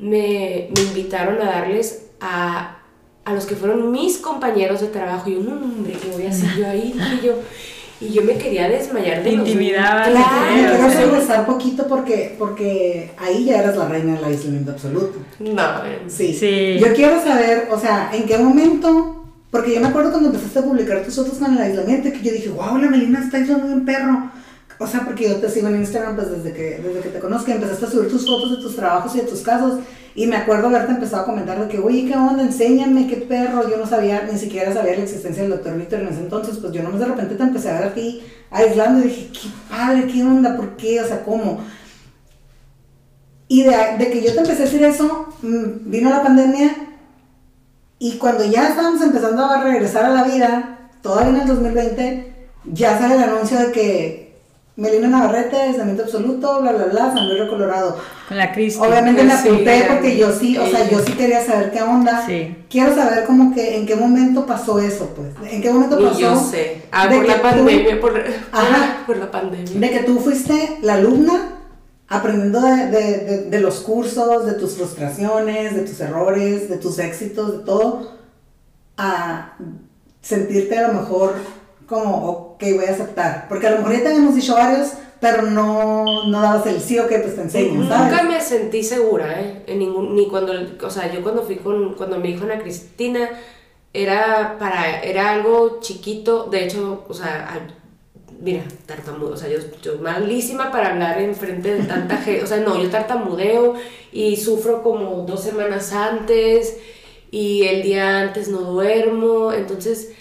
me, me invitaron a darles a, a, los que fueron mis compañeros de trabajo. Y yo, no, hombre, ¿qué voy a hacer yo ahí? Y yo, y yo me quería desmayar de intimidad. Claro, quiero regresar poquito porque, porque ahí ya eras la reina del aislamiento absoluto. No, sí. sí. Yo quiero saber, o sea, en qué momento, porque yo me acuerdo cuando empezaste a publicar tus fotos con el aislamiento, que yo dije, wow, la Melina está aislando un perro. O sea, porque yo te sigo en Instagram pues desde que, desde que te conozco, empezaste a subir tus fotos de tus trabajos y de tus casos. Y me acuerdo haberte empezado a comentar de que, oye, ¿qué onda? Enséñame, qué perro. Yo no sabía, ni siquiera sabía la existencia del doctor Víctor en ese entonces. Pues yo nomás de repente te empecé a ver a ti aislando y dije, qué padre, qué onda, ¿por qué? O sea, ¿cómo? Y de, de que yo te empecé a decir eso, mm, vino la pandemia y cuando ya estábamos empezando a regresar a la vida, todavía en el 2020, ya sale el anuncio de que Melina Navarrete, aislamiento absoluto, bla, bla, bla, San Luis Colorado. Con la crisis. Obviamente me apunté porque yo sí, o sea, yo sí quería saber qué onda. Sí. Quiero saber como que en qué momento pasó eso, pues. ¿En qué momento pasó? Y yo sé. Ah, por la pandemia, por, Ajá, por la pandemia. De que tú fuiste la alumna aprendiendo de, de, de, los cursos, de tus frustraciones, de tus errores, de tus éxitos, de todo, a sentirte a lo mejor como, ok, voy a aceptar. Porque a lo mejor ya te habíamos dicho varios, pero no, no dabas el sí o que pues te enseño, ¿sabes? Nunca me sentí segura, ¿eh? En ningún, ni cuando, o sea, yo cuando fui con, cuando me dijo Ana Cristina, era para, era algo chiquito, de hecho, o sea, al- mira, tartamudo, o sea, yo, yo malísima para hablar en frente de tanta gente, o sea, no, yo tartamudeo y sufro como dos semanas antes y el día antes no duermo, entonces,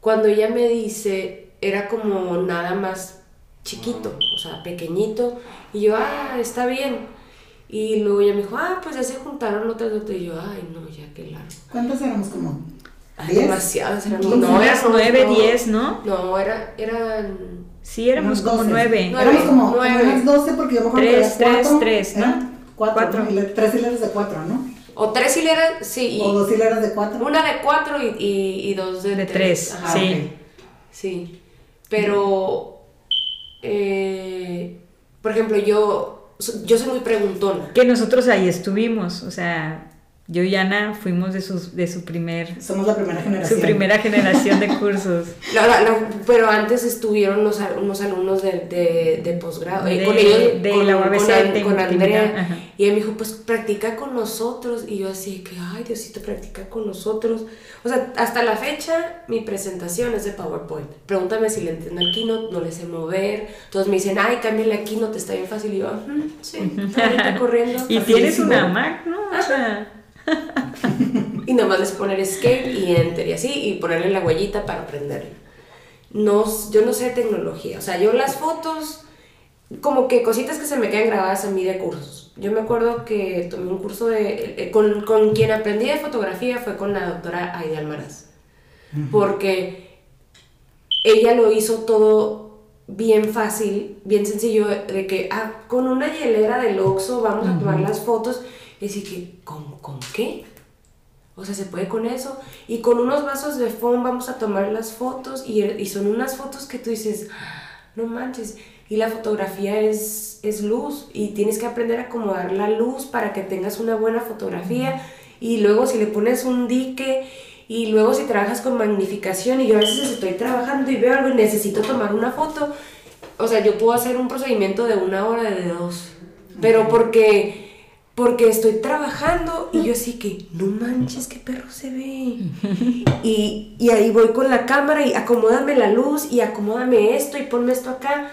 cuando ella me dice, era como nada más chiquito, o sea, pequeñito, y yo, ah, está bien. Y luego ella me dijo, ah, pues ya se juntaron otras otras. Y yo, ay, no, ya qué largo. ¿Cuántos éramos como? Ay, ¿Diez? demasiadas, eran Como no, eran nueve, no, diez, ¿no? No, era, eran. Sí, éramos Unos como 12. nueve. Nueve. Éramos como, como nueve. unas 12 porque yo me acuerdo Tres, que tres, cuatro. tres, ¿no? eran Cuatro. Cuatro. ¿no? Tres hileras de cuatro, ¿no? O tres hileras, sí, y O dos hileras de cuatro. una de cuatro y, y, y dos de, De tres, Ajá, sí. Sí. Pero. eh, por ejemplo, yo, yo soy muy preguntona. Que nosotros ahí estuvimos, o sea, yo y Ana fuimos de, sus, de su primer, Somos la primera generación. su primera generación de cursos. La- la- la- pero antes estuvieron unos, al- unos alumnos de, de, de posgrado. eh, De- con ellos, de con, la UABC con, Andrea. Y él me dijo, pues practica con nosotros. Y yo así que, ay, Diosito, practica con nosotros. O sea, hasta la fecha, mi presentación es de PowerPoint. Pregúntame si le entiendo el Keynote, no le sé mover. Todos me dicen, ay, cámbiale a Keynote, está bien fácil. Y yo, "Ujú, sí, ahorita corriendo. Y Facilísimo. tienes una Mac, ¿no? O sea, Y nomás es poner escape y enter y así, y ponerle la huellita para aprenderlo. No, yo no sé tecnología, o sea, yo las fotos, como que cositas que se me quedan grabadas a mí de cursos. Yo me acuerdo que tomé un curso de, eh, con, con quien aprendí de fotografía fue con la doctora Aida Almaraz, porque ella lo hizo todo bien fácil, bien sencillo, de que ah, con una hielera del Oxxo vamos a tomar las fotos, y así que, ¿con, ¿con qué? O sea, se puede con eso. Y con unos vasos de foam vamos a tomar las fotos y, y son unas fotos que tú dices, "Ah, no manches. Y la fotografía es, es luz y tienes que aprender a acomodar la luz para que tengas una buena fotografía. Y luego si le pones un dique y luego si trabajas con magnificación y yo a veces estoy trabajando y veo algo y necesito tomar una foto. O sea, yo puedo hacer un procedimiento de una hora, de dos. Pero porque porque estoy trabajando y yo así que, no manches, qué perro se ve. Y, y ahí voy con la cámara y acomódame la luz y acomódame esto y ponme esto acá.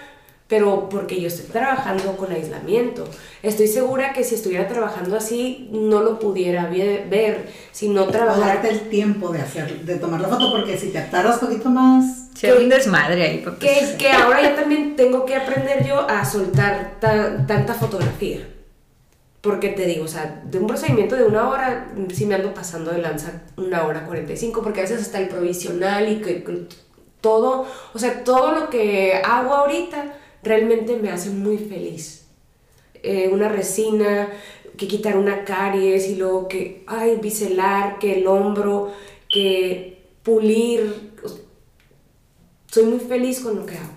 Pero porque yo estoy trabajando con aislamiento. Estoy segura que si estuviera trabajando así, no lo pudiera ver. Si no trabajara. darte el tiempo de hacer, de tomar la foto, porque si te tardas poquito más, se hace un desmadre ahí. porque- Que, que ahora ya también tengo que aprender yo a soltar ta- tanta fotografía. Porque te digo, o sea, de un procedimiento de una hora, sí me ando pasando de lanza una hora 45, porque a veces hasta el provisional y que todo, o sea, todo lo que hago ahorita realmente me hace muy feliz. Eh, una resina, que quitar una caries y luego que, ay, biselar, que el hombro, que pulir. Soy muy feliz con lo que hago.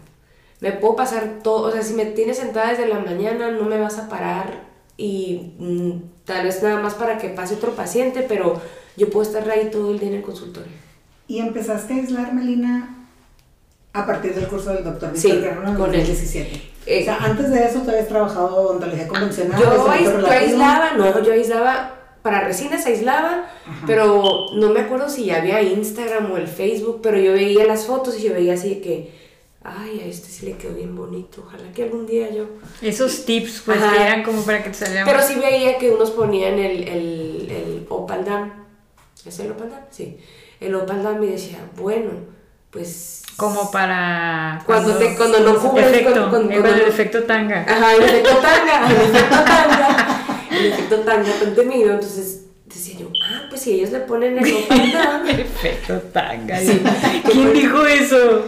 Me puedo pasar todo, o sea, si me tienes sentada desde la mañana, no me vas a parar y mm, tal vez nada más para que pase otro paciente, pero yo puedo estar ahí todo el día en el consultorio. y empezaste a aislar, Melina, a partir del curso del doctor Sí, Víctor Guerrero en con él. 2017. Eh, o sea, antes de eso tú habías trabajado odontología convencional. Yo, yo aislaba, no, yo aislaba, para resinas aislaba, Ajá. pero no me acuerdo si ya había Instagram o el Facebook, pero yo veía las fotos y yo veía así que, ay, a este sí le quedó bien bonito, ojalá que algún día yo... Esos tips, pues, Ajá. que eran como para que te salieran. Pero sí veía que unos ponían el, el, el Opal Dam, ¿es el Opal Dam? Sí, el Opal Dam y decía, bueno, pues... Como para. Cuando te- cuando no cubres, Efecto, cuando- cuando- cuando- el efecto tanga. Ajá, el efecto tanga, el efecto tanga, el efecto tanga tan temido. Entonces decía yo, ah, pues si ellos le ponen el opal dam, El efecto tanga. Sí. ¿Quién dijo eso?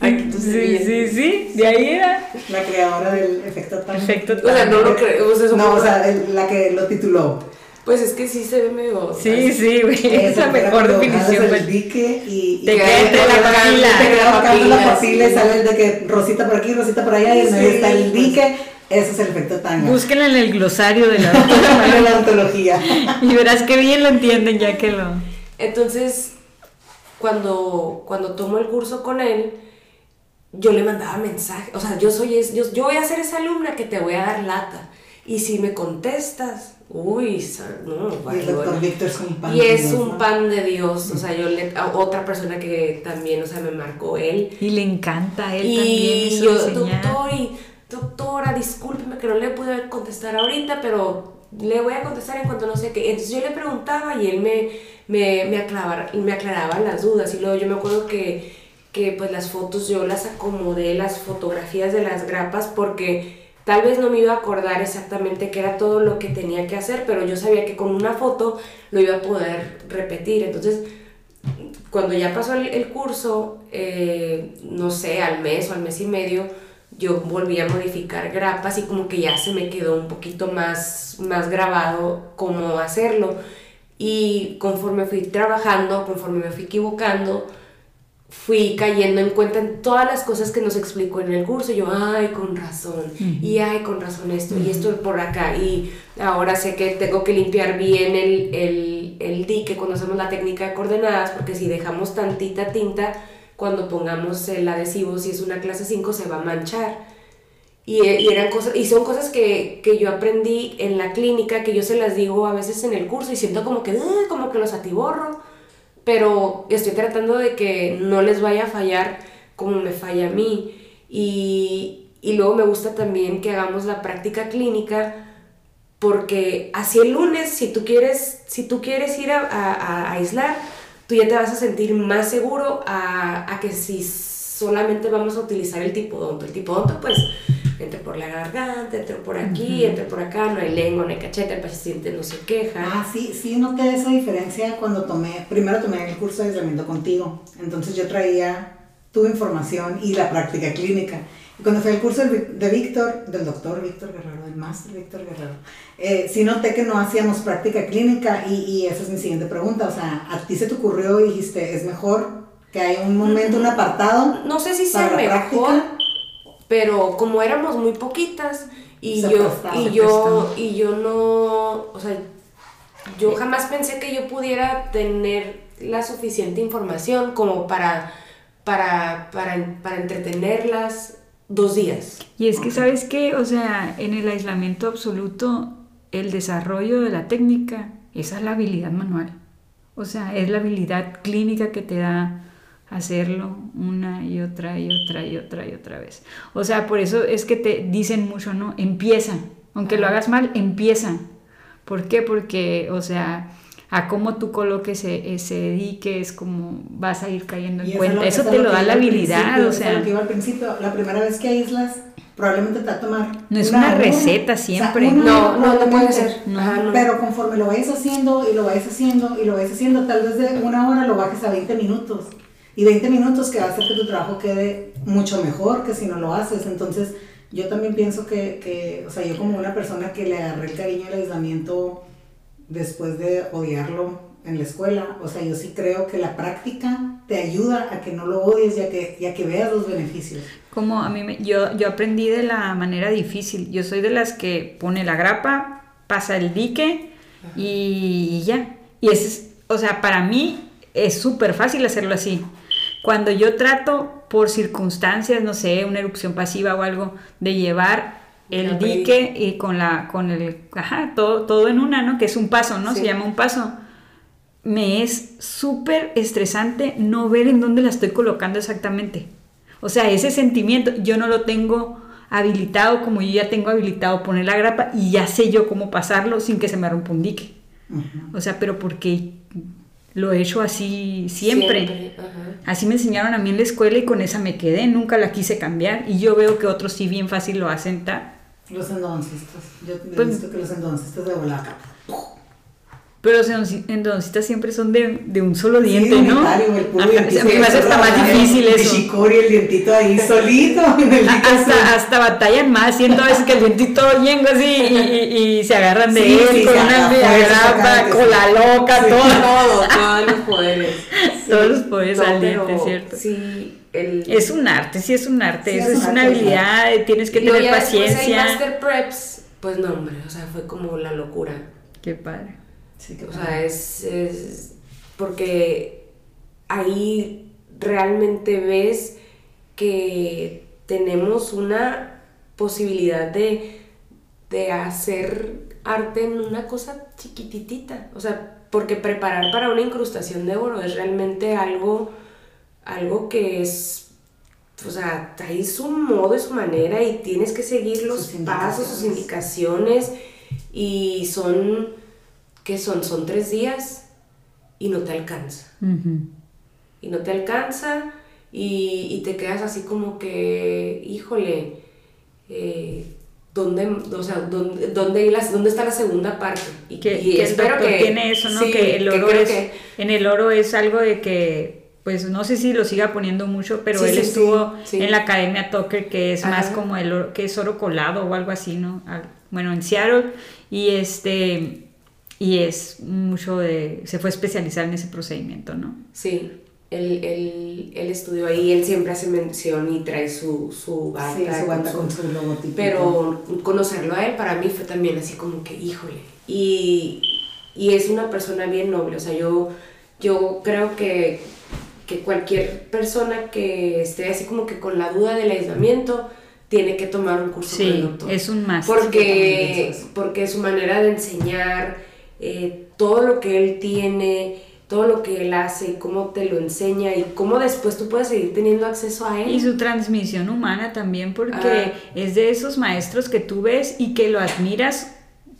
Ay, entonces sí, sí, sí, de ahí era. La creadora del efecto tan. Efecto O sea, no lo creo, o sea, eso No, o sea, el- la que lo tituló. pues es que sí se ve medio. Sí, sí, güey. Esa Es la mejor definición. pues. el dique y, y Te que queda entre la papila. Te queda marcando la Papila, y sale de que rosita por aquí, rosita por allá y en medio está el pues. dique. Ese es el efecto tanga. Búsquenla en el glosario de la de la ontología. y verás que bien lo entienden ya que lo. Entonces, cuando, cuando tomo el curso con él, yo le mandaba mensajes, o sea, yo soy, es, yo, yo voy a ser esa alumna que te voy a dar lata. Y si me contestas, uy, no, Y el doctor bueno. Víctor es un pan. Y de es Dios, un ¿no? pan de Dios, o sea, yo le, a otra persona que también, o sea, me marcó él. Y le encanta a él también Y eso yo, enseñar. doctor, y doctora, discúlpeme que no le pude contestar ahorita, pero le voy a contestar en cuanto no sé qué. Entonces yo le preguntaba y él me, me, me, aclaraba, me aclaraba las dudas. Y luego yo me acuerdo que, que pues las fotos yo las acomodé, las fotografías de las grapas, porque tal vez no me iba a acordar exactamente qué era todo lo que tenía que hacer, pero yo sabía que con una foto lo iba a poder repetir. Entonces cuando ya pasó el, el curso, eh, no sé, al mes o al mes y medio, yo volví a modificar grapas y como que ya se me quedó un poquito más, más grabado cómo hacerlo. Y conforme fui trabajando, conforme me fui equivocando, fui cayendo en cuenta en todas las cosas que nos explicó en el curso. Yo, ay, con razón. Y ay, con razón esto. Y esto por acá. Y ahora sé que tengo que limpiar bien el, el, el dique cuando hacemos la técnica de coordenadas. Porque si dejamos tantita tinta, cuando pongamos el adhesivo, si es una clase 5, se va a manchar. Y, y eran cosas, y son cosas que, que yo aprendí en la clínica, que yo se las digo a veces en el curso y siento como que, "Ugh", como que los atiborro pero estoy tratando de que no les vaya a fallar como me falla a mí. Y, y luego me gusta también que hagamos la práctica clínica porque así el lunes, si tú quieres, si tú quieres ir a, a- a aislar, tú ya te vas a sentir más seguro a, a que si solamente vamos a utilizar el tipodonto. El tipodonto, pues, entre por la garganta, entre por aquí, entre por acá, no hay lengua, no hay cachete, el paciente no se queja. Ah, sí, sí noté esa diferencia cuando tomé, primero tomé el curso de aislamiento contigo, entonces yo traía tu información y la práctica clínica. Y cuando fui al curso de Víctor, del doctor Víctor Guerrero, del máster Víctor Guerrero, eh, sí noté que no hacíamos práctica clínica y, y esa es mi siguiente pregunta, o sea, ¿a ti se te ocurrió y dijiste, es mejor que haya un momento, un apartado? No sé si sea mejor, práctica? pero como éramos muy poquitas y Se yo prestaba, y yo y yo no, o sea, yo jamás pensé que yo pudiera tener la suficiente información como para para para, para entretenerlas dos días. Y es que, ¿sabes qué? O sea, en el aislamiento absoluto, el desarrollo de la técnica, esa es la habilidad manual. O sea, es la habilidad clínica que te da hacerlo una y otra y otra y otra y otra vez. O sea, por eso es que te dicen mucho, ¿no? Empieza. Aunque lo hagas mal, empieza. ¿Por qué? Porque, o sea, a cómo tú coloques ese, ese dique es como vas a ir cayendo en cuenta. es Eso es te lo da la habilidad, o sea. lo que iba al principio, la primera vez que aíslas, probablemente te va a tomar. No es una receta O sea, siempre. una No, no, no puede ser. No. Ajá, no. Pero conforme lo vayas haciendo y lo vayas haciendo y lo vayas haciendo, tal vez de una hora lo bajes a 20 minutos. Y 20 minutos que va a hacer que tu trabajo quede mucho mejor que si no lo haces. Entonces, yo también pienso que, que, o sea, yo como una persona que le agarré el cariño al aislamiento después de odiarlo en la escuela, o sea, yo sí creo que la práctica te ayuda a que no lo odies y a que, y a que veas los beneficios. Como a mí, me- yo, yo aprendí de la manera difícil. Yo soy de las que pone la grapa, pasa el dique y, y ya. Y es, o sea, para mí es súper fácil hacerlo así. Cuando yo trato por circunstancias, no sé, una erupción pasiva o algo, de llevar el dique y con la, con el, ajá, todo, todo en una, ¿no? Que es un paso, ¿no? Se llama un paso. Me es súper estresante no ver en dónde la estoy colocando exactamente. O sea, ese sentimiento yo no lo tengo habilitado como yo ya tengo habilitado poner la grapa y ya sé yo cómo pasarlo sin que se me rompa un dique. O sea, pero porque lo he hecho así siempre. Ajá. Así me enseñaron a mí en la escuela y con esa me quedé, nunca la quise cambiar y yo veo que otros sí bien fácil lo hacen. ta. Los endodoncistas. Yo he Pues- visto que los endodoncistas de volada. Pero los endodoncistas siempre son de, de un solo diente, Sí, ¿no? unitario, el puro me hace hasta más El- difícil el eso. chicory, el dientito ahí solito. en el Hasta, hasta batallan más, siento a veces que el dientito yengo así y, y- y se agarran de Sí, él sí, con una agarra fuerza, grapa, sacan- con la loca, Sí. todo. Todo, todos los poderes. Todos los poderes No, al diente, ¿cierto? Sí, el... Es un arte, sí es un arte, Sí, eso es es, un una arte, habilidad, eh, tienes que Y tener paciencia. Master Preps, pues no, hombre, o sea, fue como la locura. Qué padre. Sí, O sea, es, es porque ahí realmente ves que tenemos una posibilidad de, de hacer arte en una cosa chiquititita. O sea, porque preparar para una incrustación de oro es realmente algo, algo que es, o sea, hay su modo y su manera y tienes que seguir los pasos, sus indicaciones y son, ¿qué son? Son tres días y no te alcanza. Y no te alcanza y, te quedas así como que, híjole, eh, ¿dónde, o sea, dónde, dónde, dónde está la segunda parte? Y, que, espero que tiene eso, ¿no? que el oro es, en el oro es algo de que, pues no sé si lo siga poniendo mucho, pero él estuvo en la Academia Tucker, que es más como el oro, que es oro colado o algo así, ¿no? Bueno, en Seattle, y este, y es mucho de, se fue a especializar en ese procedimiento, ¿no? Sí él, él, él, estudió ahí, él siempre hace mención y trae su, su bata, sí, su bata con, su, logotipo. Pero conocerlo a él para mí fue también así como que, híjole. Y, y es una persona bien noble, o sea, yo, yo creo que, que cualquier persona que esté así como que con la duda del aislamiento, tiene que tomar un curso sí, con doctor. es un más. Porque, porque su manera de enseñar, eh, todo lo que él tiene todo lo que él hace, cómo te lo enseña y cómo después tú puedes seguir teniendo acceso a él. Y su transmisión humana también, porque ah. es de esos maestros que tú ves y que lo admiras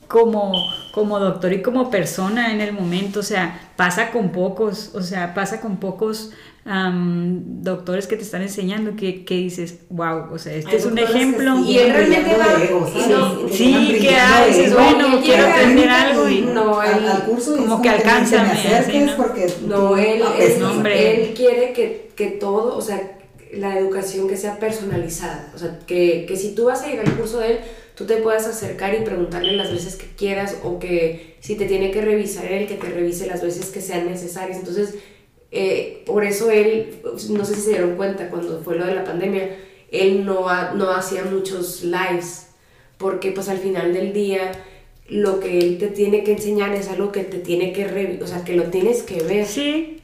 como, como doctor y como persona en el momento, o sea, pasa con pocos, o sea, pasa con pocos doctores que te están enseñando que, que, dices, wow, o sea, este es un ejemplo. Y él realmente va. sí, que dices, bueno, quiero aprender algo y no, él, al, curso como que alcanza. ¿no? Porque no, él, él quiere que, que todo, o sea, la educación que sea personalizada. O sea, que, que si tú vas a ir al curso de él, tú te puedas acercar y preguntarle las veces que quieras o que si te tiene que revisar él, que te revise las veces que sean necesarias. Entonces, eh, por eso él, no sé si se dieron cuenta cuando fue lo de la pandemia, él no, no hacía muchos lives, porque pues al final del día lo que él te tiene que enseñar es algo que te tiene que revisar, o sea, que lo tienes que ver. Sí.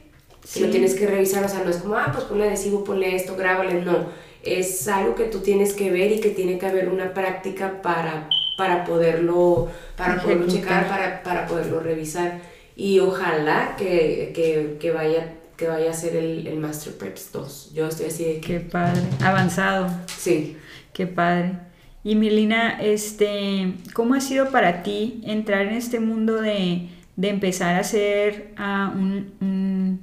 Que lo tienes que revisar, o sea, no es como, ah, pues ponle adhesivo, ponle esto, grábale, no. Es algo que tú tienes que ver y que tiene que haber una práctica para, para poderlo, para poderlo checar, para, para poderlo revisar. Y ojalá que, que, que vaya que vaya a ser el, el Master Preps 2. Yo estoy así de que... Qué padre, avanzado. Sí. Qué padre. Y Milina, este, ¿cómo ha sido para ti entrar en este mundo de, de empezar a ser uh, un,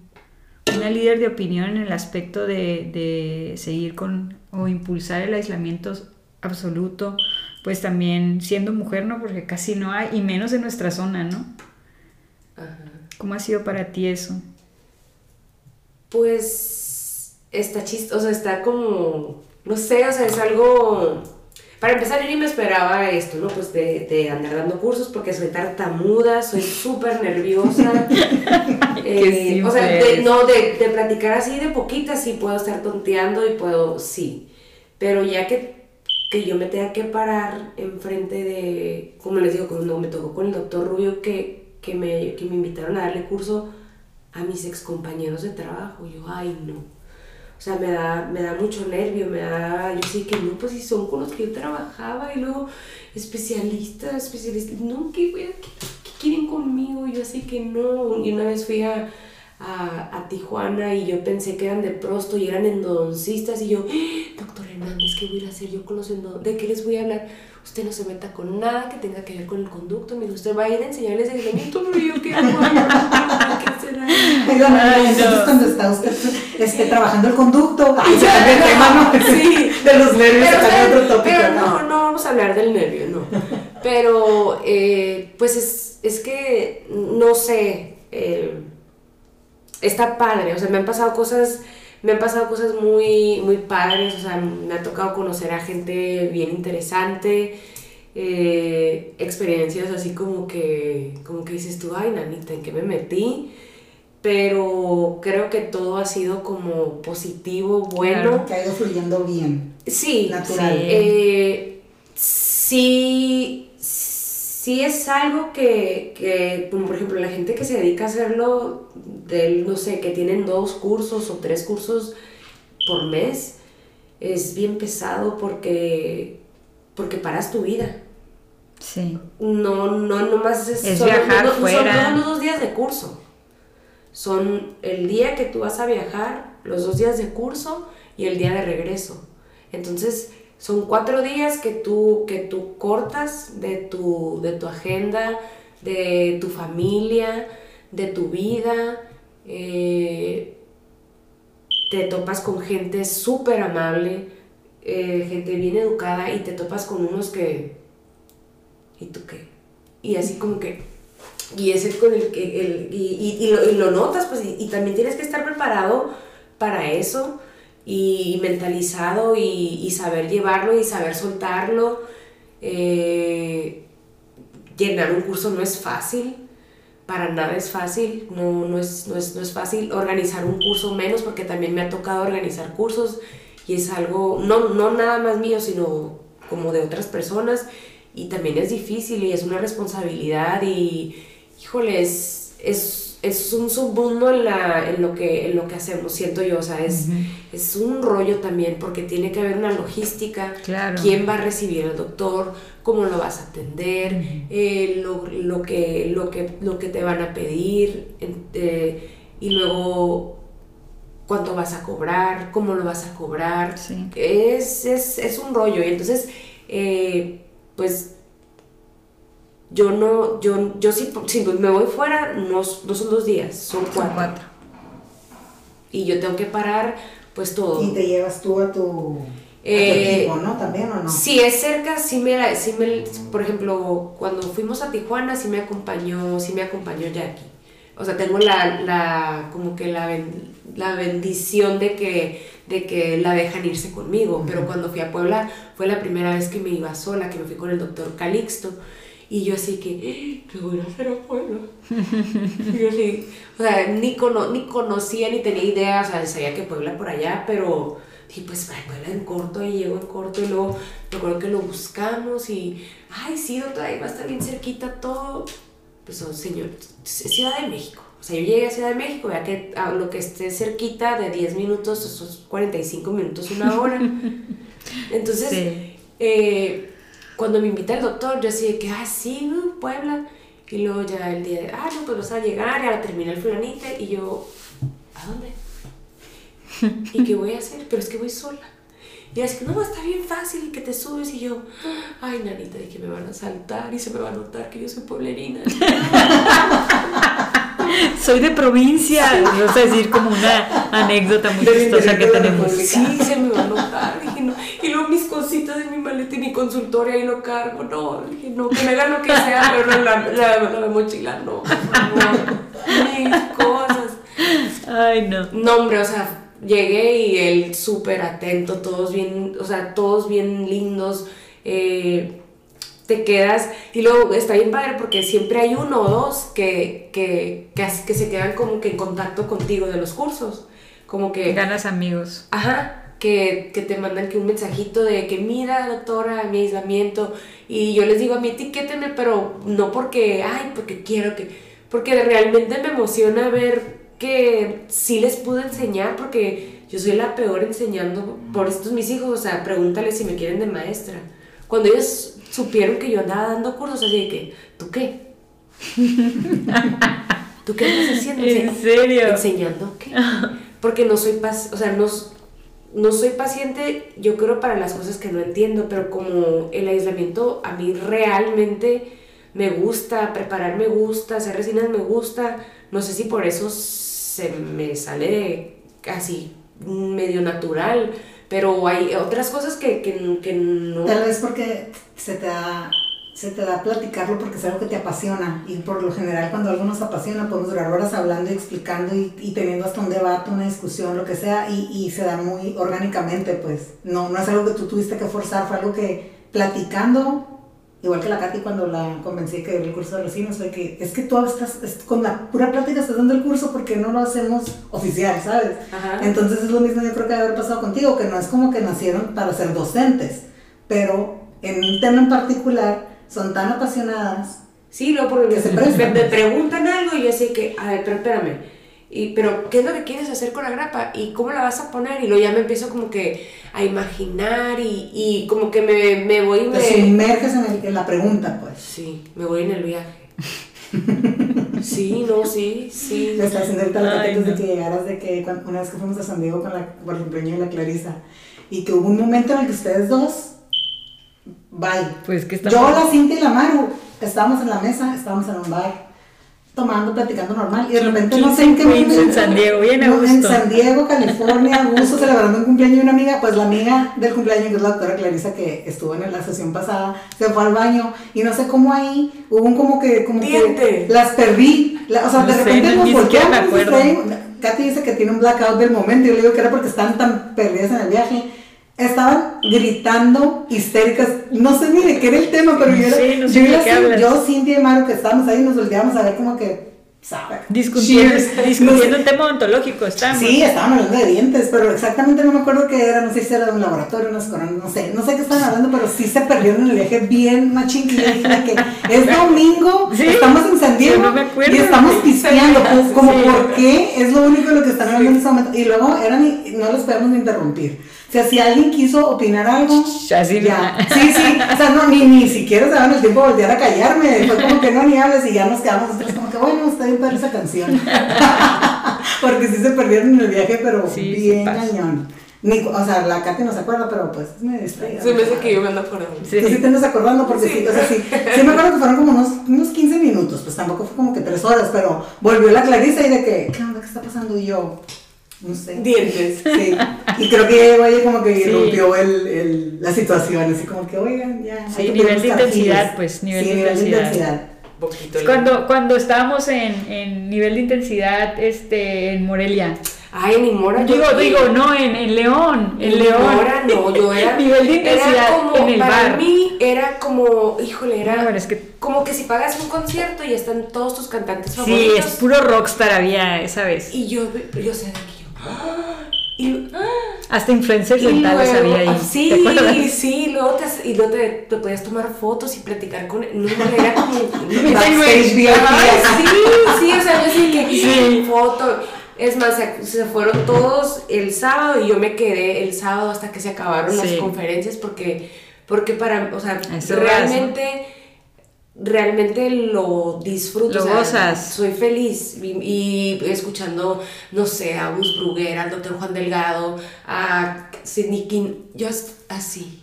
una líder de opinión en el aspecto de, de, seguir con o impulsar el aislamiento absoluto? Pues también siendo mujer, ¿no? Porque casi no hay, y menos en nuestra zona, ¿no? Ajá. ¿Cómo ha sido para ti eso? Pues está chistoso, está como, no sé, o sea, es algo... Para empezar, yo ni me esperaba esto, ¿no? Pues de, de andar dando cursos porque soy tartamuda, soy súper nerviosa. eh, o sea, de, no, de, de, platicar así de poquitas, sí puedo estar tonteando y puedo, sí. Pero ya que, que yo me tenga que parar enfrente de, como les digo, cuando me tocó con el doctor Rubio que, que, me, que me invitaron a darle curso, a mis ex compañeros de trabajo. Yo, ay, no. O sea, me da, me da mucho nervio, me da, yo sé que no, pues si son con los que yo trabajaba y luego especialistas, especialistas, no, ¿qué, qué, quieren conmigo? Yo así que no. Y una vez fui a, a, Tijuana y yo pensé que eran de prosto y eran endodoncistas y yo, ¡Ah, doctor Hernández, ¿qué voy a hacer yo con los endodoncistas? ¿De qué les voy a hablar? Usted no se meta con nada que tenga que ver con el conducto. Me dijo, usted va a ir a enseñarles el aislamiento, pero yo qué hago. ¿Qué será? entonces cuando está usted este, trabajando el conducto, se cambia el tema, ¿no? Sí. De los nervios, pero, otro tópico. Pero no, no vamos a hablar del nervio, no. Pero, eh, pues es, es que, no sé, eh, está padre, o sea, me han pasado cosas me han pasado cosas muy, muy padres, o sea, me ha tocado conocer a gente bien interesante, eh, experiencias así como que, como que dices tú, ay, nanita, ¿en qué me metí? Pero creo que todo ha sido como positivo, bueno. que ha ido fluyendo bien. Sí, natural. Eh, sí, sí es algo que, que, como por ejemplo, la gente que se dedica a hacerlo, del, no sé, que tienen dos cursos o tres cursos por mes, es bien pesado porque, porque paras tu vida. Sí. No, no, nomás es, Es solo- viajar no, no fuera. son los dos días de curso. Son el día que tú vas a viajar, los dos días de curso y el día de regreso. Entonces, son cuatro días que tú, que tú cortas de tu, de tu agenda, de tu familia, de tu vida. eh, te topas con gente súper amable, eh, gente bien educada y te topas con unos que... ¿Y tú qué? Y así como que... Y es el con el que... El, y, y- y lo, y lo notas, pues, y también tienes que estar preparado para eso y mentalizado y, y saber llevarlo y saber soltarlo. Eh, llenar un curso no es fácil, para nada es fácil, no, no, es, no, es, no es fácil organizar un curso menos porque también me ha tocado organizar cursos y es algo, no, no nada más mío, sino como de otras personas y también es difícil y es una responsabilidad y, híjole, es, es, es un submundo en, la, en, lo que, en lo que hacemos, siento yo, o sea, es, es un rollo también porque tiene que haber una logística, Claro. quién va a recibir al doctor, cómo lo vas a atender, eh, lo, lo que, lo, que, lo que te van a pedir eh, y luego cuánto vas a cobrar, cómo lo vas a cobrar. Sí. Es, es, es un rollo y entonces, eh, pues yo no, yo, yo si, si me voy fuera, no, no son dos días, son Son cuatro. cuatro. Y yo tengo que parar pues todo. Y te llevas tú a tu, a tu Eh, equipo, ¿no? También o no. Si es cerca, sí me, la- sí me, por ejemplo, cuando fuimos a Tijuana, sí me acompañó, sí me acompañó Jackie. O sea, tengo la, la como que la, ben- la bendición de que, de que la dejan irse conmigo. Pero cuando fui a Puebla, fue la primera vez que me iba sola, que me fui con el doctor Calixto. Y yo así que, "Eh, ¿qué voy a hacer a Puebla? Y yo así, o sea, ni, cono- ni conocía ni tenía idea, o sea, sabía que Puebla por allá, pero dije, pues ay, Puebla en corto, y llego en corto, y luego me acuerdo que lo buscamos y, ay, sí, doctor, ahí va a estar bien cerquita todo. Pues, oh, señor, Ciudad de México. O sea, yo llegué a Ciudad de México, vea que a lo que esté cerquita de 10 minutos, esos 45 minutos, una hora. Entonces, Sí. eh, cuando me invita el doctor, yo así de que, ah, sí, Puebla. Y luego ya el día de, ah, no, pues vas a llegar, ya termina el fulanite. Y yo, ¿a dónde? ¿Y qué voy a hacer? Pero es que voy sola. Y así que, no, está bien fácil que te subes. Y yo, ay, nanita, y que me van a saltar y se me va a notar que yo soy pueblerina. Soy de provincia. Vamos a decir como una anécdota muy chistosa que de tenemos. Sí, se me va a notar. Dije, Y mis cositas de mi maleta y mi consultorio ahí lo cargo. No, dije, no, que me hagan lo que sea, pero la, la, la mochila no, por favor. Mis cosas. Ay, no. No, hombre, o sea, llegué y él súper atento, todos bien, o sea, todos bien lindos. eh, te quedas y luego está bien padre porque siempre hay uno o dos que, que, que, que se quedan como que en contacto contigo de los cursos. Como que... Ganas amigos. Ajá, que, que te mandan que un mensajito de que mira doctora mi aislamiento y yo les digo a mí etiquétenme pero no porque ay porque quiero que porque realmente me emociona ver que sí les pude enseñar porque yo soy la peor enseñando por estos mis hijos. O sea pregúntales si me quieren de maestra. Cuando ellos supieron que yo andaba dando cursos así de que tú qué tú qué andas haciendo ¿En serio? enseñando qué porque no soy pac- o sea no no soy paciente, yo creo, para las cosas que no entiendo, pero como el aislamiento a mí realmente me gusta, preparar me gusta, hacer resinas me gusta, no sé si por eso se me sale casi medio natural, pero hay otras cosas que, que, que no... Tal vez porque se te da se te da platicarlo porque es algo que te apasiona y por lo general cuando algo nos apasiona podemos durar horas hablando y explicando y, y teniendo hasta un debate, una discusión, lo que sea y, y se da muy orgánicamente pues no, no es algo que tú tuviste que forzar, fue algo que platicando, igual que la Katy cuando la convencí que el curso de resinos fue que es que tú estás, es- con la pura plática estás dando el curso porque no lo hacemos oficial, ¿sabes? Ajá. Entonces es lo mismo yo creo que debe haber pasado contigo, que no es como que nacieron para ser docentes, pero en un tema en particular son tan apasionadas. Sí, no, porque Que se me, me- preguntan algo y yo sé que, a ver, pero espérame, y, pero ¿qué es lo que quieres hacer con la grapa? ¿Y cómo la vas a poner? Y luego ya me empiezo como que a imaginar y, y como que me, me voy y me... Te sumerges en, el- en la pregunta, pues. Sí, me voy en el viaje. sí, no, sí, sí. Le está haciendo la Ay, antes de no. que llegaras, de que cuando- una vez que fuimos a San Diego con la, por el cumpleaños de la Clarisa, y que hubo un momento en el que ustedes dos, bye. Pues que Yo, estamos... la Cintia y la Maru, estábamos en la mesa, estábamos en un bar, tomando, platicando normal, y de repente no sé en qué momento. en San Diego, bien a no, En gusto. San Diego, California, gusto, celebrando un cumpleaños de una amiga, pues la amiga del cumpleaños, que es la doctora Clarisa, que estuvo en la sesión pasada, se fue al baño, y no sé cómo ahí, hubo un como que, como que, Diente. las perdí, la- o sea, No de sé, repente no, nos volteamos, Katy dice que tiene un blackout del momento, y yo le digo que era porque estaban tan perdidas en el viaje, estaban gritando histéricas, no sé ni de qué era el tema, pero yo era, Sí, no sé yo, Cintia y Maru, que estábamos ahí, nos volteábamos a ver como que, ¿sabe? Discutiendo, discutiendo un tema ontológico, estamos. Sí, estaban hablando de dientes, pero exactamente no me acuerdo qué era, no sé si era de un laboratorio, unas coronas, no sé, no sé qué estaban hablando, pero sí se perdieron en el viaje bien machín que que es domingo, Sí, estamos en San Diego yo no me acuerdo. y estamos pisteando, como, Sí. por qué es lo único de lo que están hablando en ese momento. Y luego eran, no los podemos ni interrumpir. O sea, si alguien quiso opinar algo, ya. no. Sí, sí, o sea, no, ni, ni siquiera se daban el tiempo de voltear a callarme, fue como que no, ni hables y ya nos quedamos nosotros como que bueno, está bien padre esa canción. Porque sí se perdieron en el viaje, pero Sí, sí bien cañón. Ni, o sea, la Katy no se acuerda, pero pues es medio distraída. Se me hace que yo me ando acordando. Sí. Sí te andas acordando porque sí. Sí. o sea, sí, sí me acuerdo que fueron como unos, unos 15 minutos, pues tampoco fue como que 3 horas, pero volvió la Clarisa y de que, ¿qué onda? ¿Qué está pasando? Y yo, no sé. Dientes. Sí, y creo que oye como que Sí. rompió el, el, la situación, así como que, oigan, ya. Sí, hay que nivel de intensidad, pues, nivel Sí, de nivel de intensidad. Poquito. Cuando, cuando estábamos en, en nivel de intensidad este, en Morelia. Ay, ni mora. yo Digo, digo, no, en, en León. En León. mora, no, yo era. nivel de intensidad era como, en el para bar. mí era como, híjole, era. No, pero es que- Como que si pagas un concierto y están todos tus cantantes Sí, favoritos. es puro rockstar había esa vez. Y yo, yo sé de aquí. Y. Hasta influencers luego- había ahí. ah, Sí, sí, luego te, y luego te, te podías tomar fotos y platicar con él. No, era como. Backstage sí, sí, o sea, yo sí que Sí. foto. Es más, se, se fueron todos el sábado y yo me quedé el sábado hasta que se acabaron las conferencias porque, porque para, o sea, Eso realmente, realmente lo disfruto. Lo o sea, gozas. Soy feliz y, y escuchando, no sé, a Gus Bruguera, al doctor Juan Delgado, a Sidney King, yo as- así.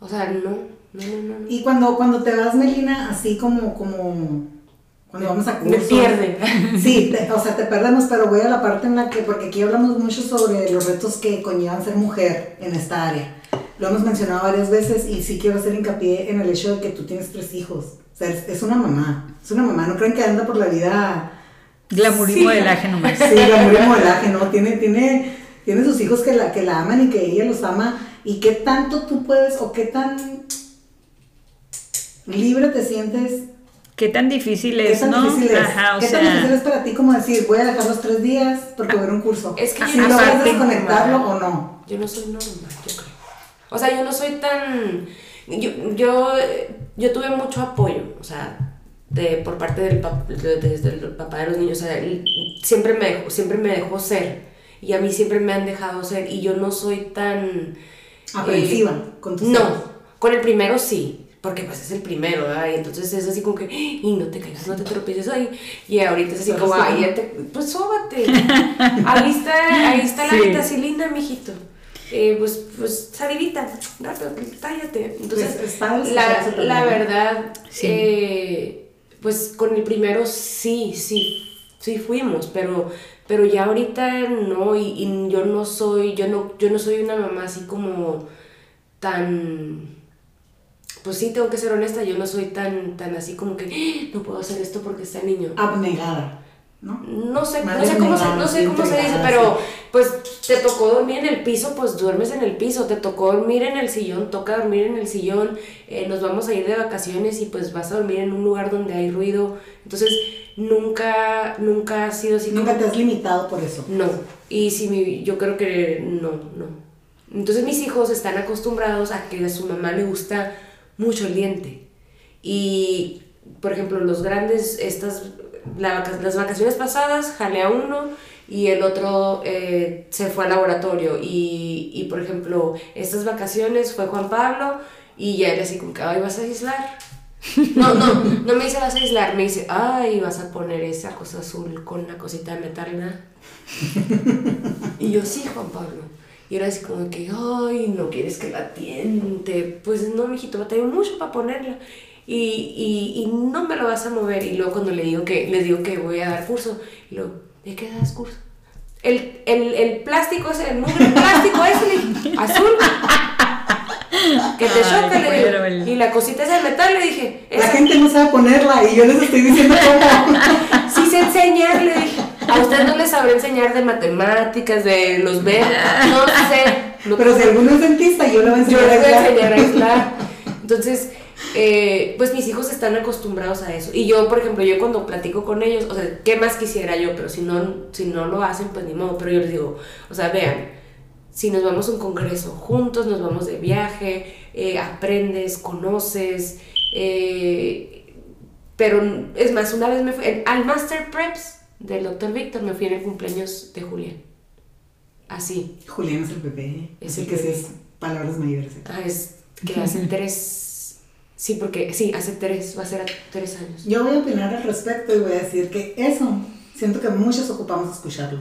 O sea, no, no, no, no. Y cuando, cuando te vas, Melina, así como, como cuando vamos a Me cursos. pierden. Sí, te- o sea, te perdemos, pero voy a la parte en la que, porque aquí hablamos mucho sobre los retos que conllevan ser mujer en esta área. Lo hemos mencionado varias veces y sí quiero hacer hincapié en el hecho de que tú tienes tres hijos. Sea, es, es una mamá, es una mamá, no creen que anda por la vida Glamour y Sí. modelaje nomás. Sí, la muy modelaje, ¿no? Tiene, tiene, tiene sus hijos que la, que la aman y que ella los ama. ¿Y qué tanto tú puedes o qué tan libre te sientes? Qué tan difícil ¿Qué es, tan ¿no? difícil es? Ajá, o ¿Qué tan difícil es para ti como decir, voy a dejar los tres días porque voy a a un curso? Es que si yo no logras desconectarlo normal. o no. Yo no soy normal, yo creo. O sea, yo no soy tan. Yo, yo, yo tuve mucho apoyo, o sea, de, por parte del, pap- de- desde el papá de los niños. O sea, él siempre me, dejó, siempre me dejó ser. Y a mí siempre me han dejado ser. Y yo no soy tan. Aprensiva eh, con tus No, con el primero sí. Porque pues es el primero, ¿verdad? Y entonces es así como que, y no te caigas, no te tropieces ahí. Y ahorita es así Pero como, ya te, pues sóbate. ahí está, ahí está la Sí. vitacilina, mijito. Eh, pues, pues, salivita, rápido, tállate. Entonces, Pues, la, la verdad, Sí. eh, pues con el primero sí, sí, sí fuimos, pero, pero ya ahorita no, y, y yo no soy, yo no, yo no soy una mamá así como tan pues sí, tengo que ser honesta, yo no soy tan, tan así como que "Ah, no puedo hacer esto porque está niño. Abnegada, ¿no? No sé, no sé cómo se, no sé cómo se dice, pero pues te tocó dormir en el piso, pues duermes en el piso, te tocó dormir en el sillón, toca dormir en el sillón, eh, nos vamos a ir de vacaciones y pues vas a dormir en un lugar donde hay ruido, entonces nunca, nunca ha sido así Nunca como- te has limitado por eso. no, y si mi, yo creo que no, no. Entonces mis hijos están acostumbrados a que a su mamá le gusta mucho el diente. Y, por ejemplo, los grandes, estas, las vacaciones pasadas jalé a uno y el otro eh, se fue al laboratorio. Y, y, por ejemplo, estas vacaciones fue Juan Pablo y ya era así como que, ay, vas a aislar. No, no, no me dice vas a aislar, me dice, ay, vas a poner esa cosa azul con una cosita de metal, Y yo, sí, Juan Pablo. Y era así como que, ay, no quieres que la tiente. Pues no, mijito, batalló mucho para ponerla. Y, y, y, no me lo vas a mover. Y luego cuando le digo que, les digo que voy a dar curso, y luego, ¿de qué das curso? El, el, el plástico ese, el mugre plástico ese, azul. Que te choca, le digo. Y la cosita esa de metal, le dije. La gente no sabe ponerla y yo les estoy diciendo cómo. sí sé enseñar, le dije. A usted no les sabré enseñar de matemáticas, de los B, no sé. Pero si alguno es dentista, yo le voy a enseñar, yo a, voy a enseñar a aislar. Entonces, eh, pues mis hijos están acostumbrados a eso. Y yo, por ejemplo, yo cuando platico con ellos, o sea, ¿qué más quisiera yo? Pero si no, si no lo hacen, pues ni modo. Pero yo les digo, o sea, vean, si nos vamos a un congreso juntos, nos vamos de viaje, eh, aprendes, conoces. Eh, pero es más, una vez me fui al Master Preps del Dr. Víctor, me fui en el cumpleaños de Julián. Así. Julián es el bebé. Es, el, que es palabras mayores. Ah, es que hace tres Sí, porque sí, hace tres, va a ser tres años. Yo voy a opinar al respecto y voy a decir que eso, siento que muchos ocupamos escucharlo.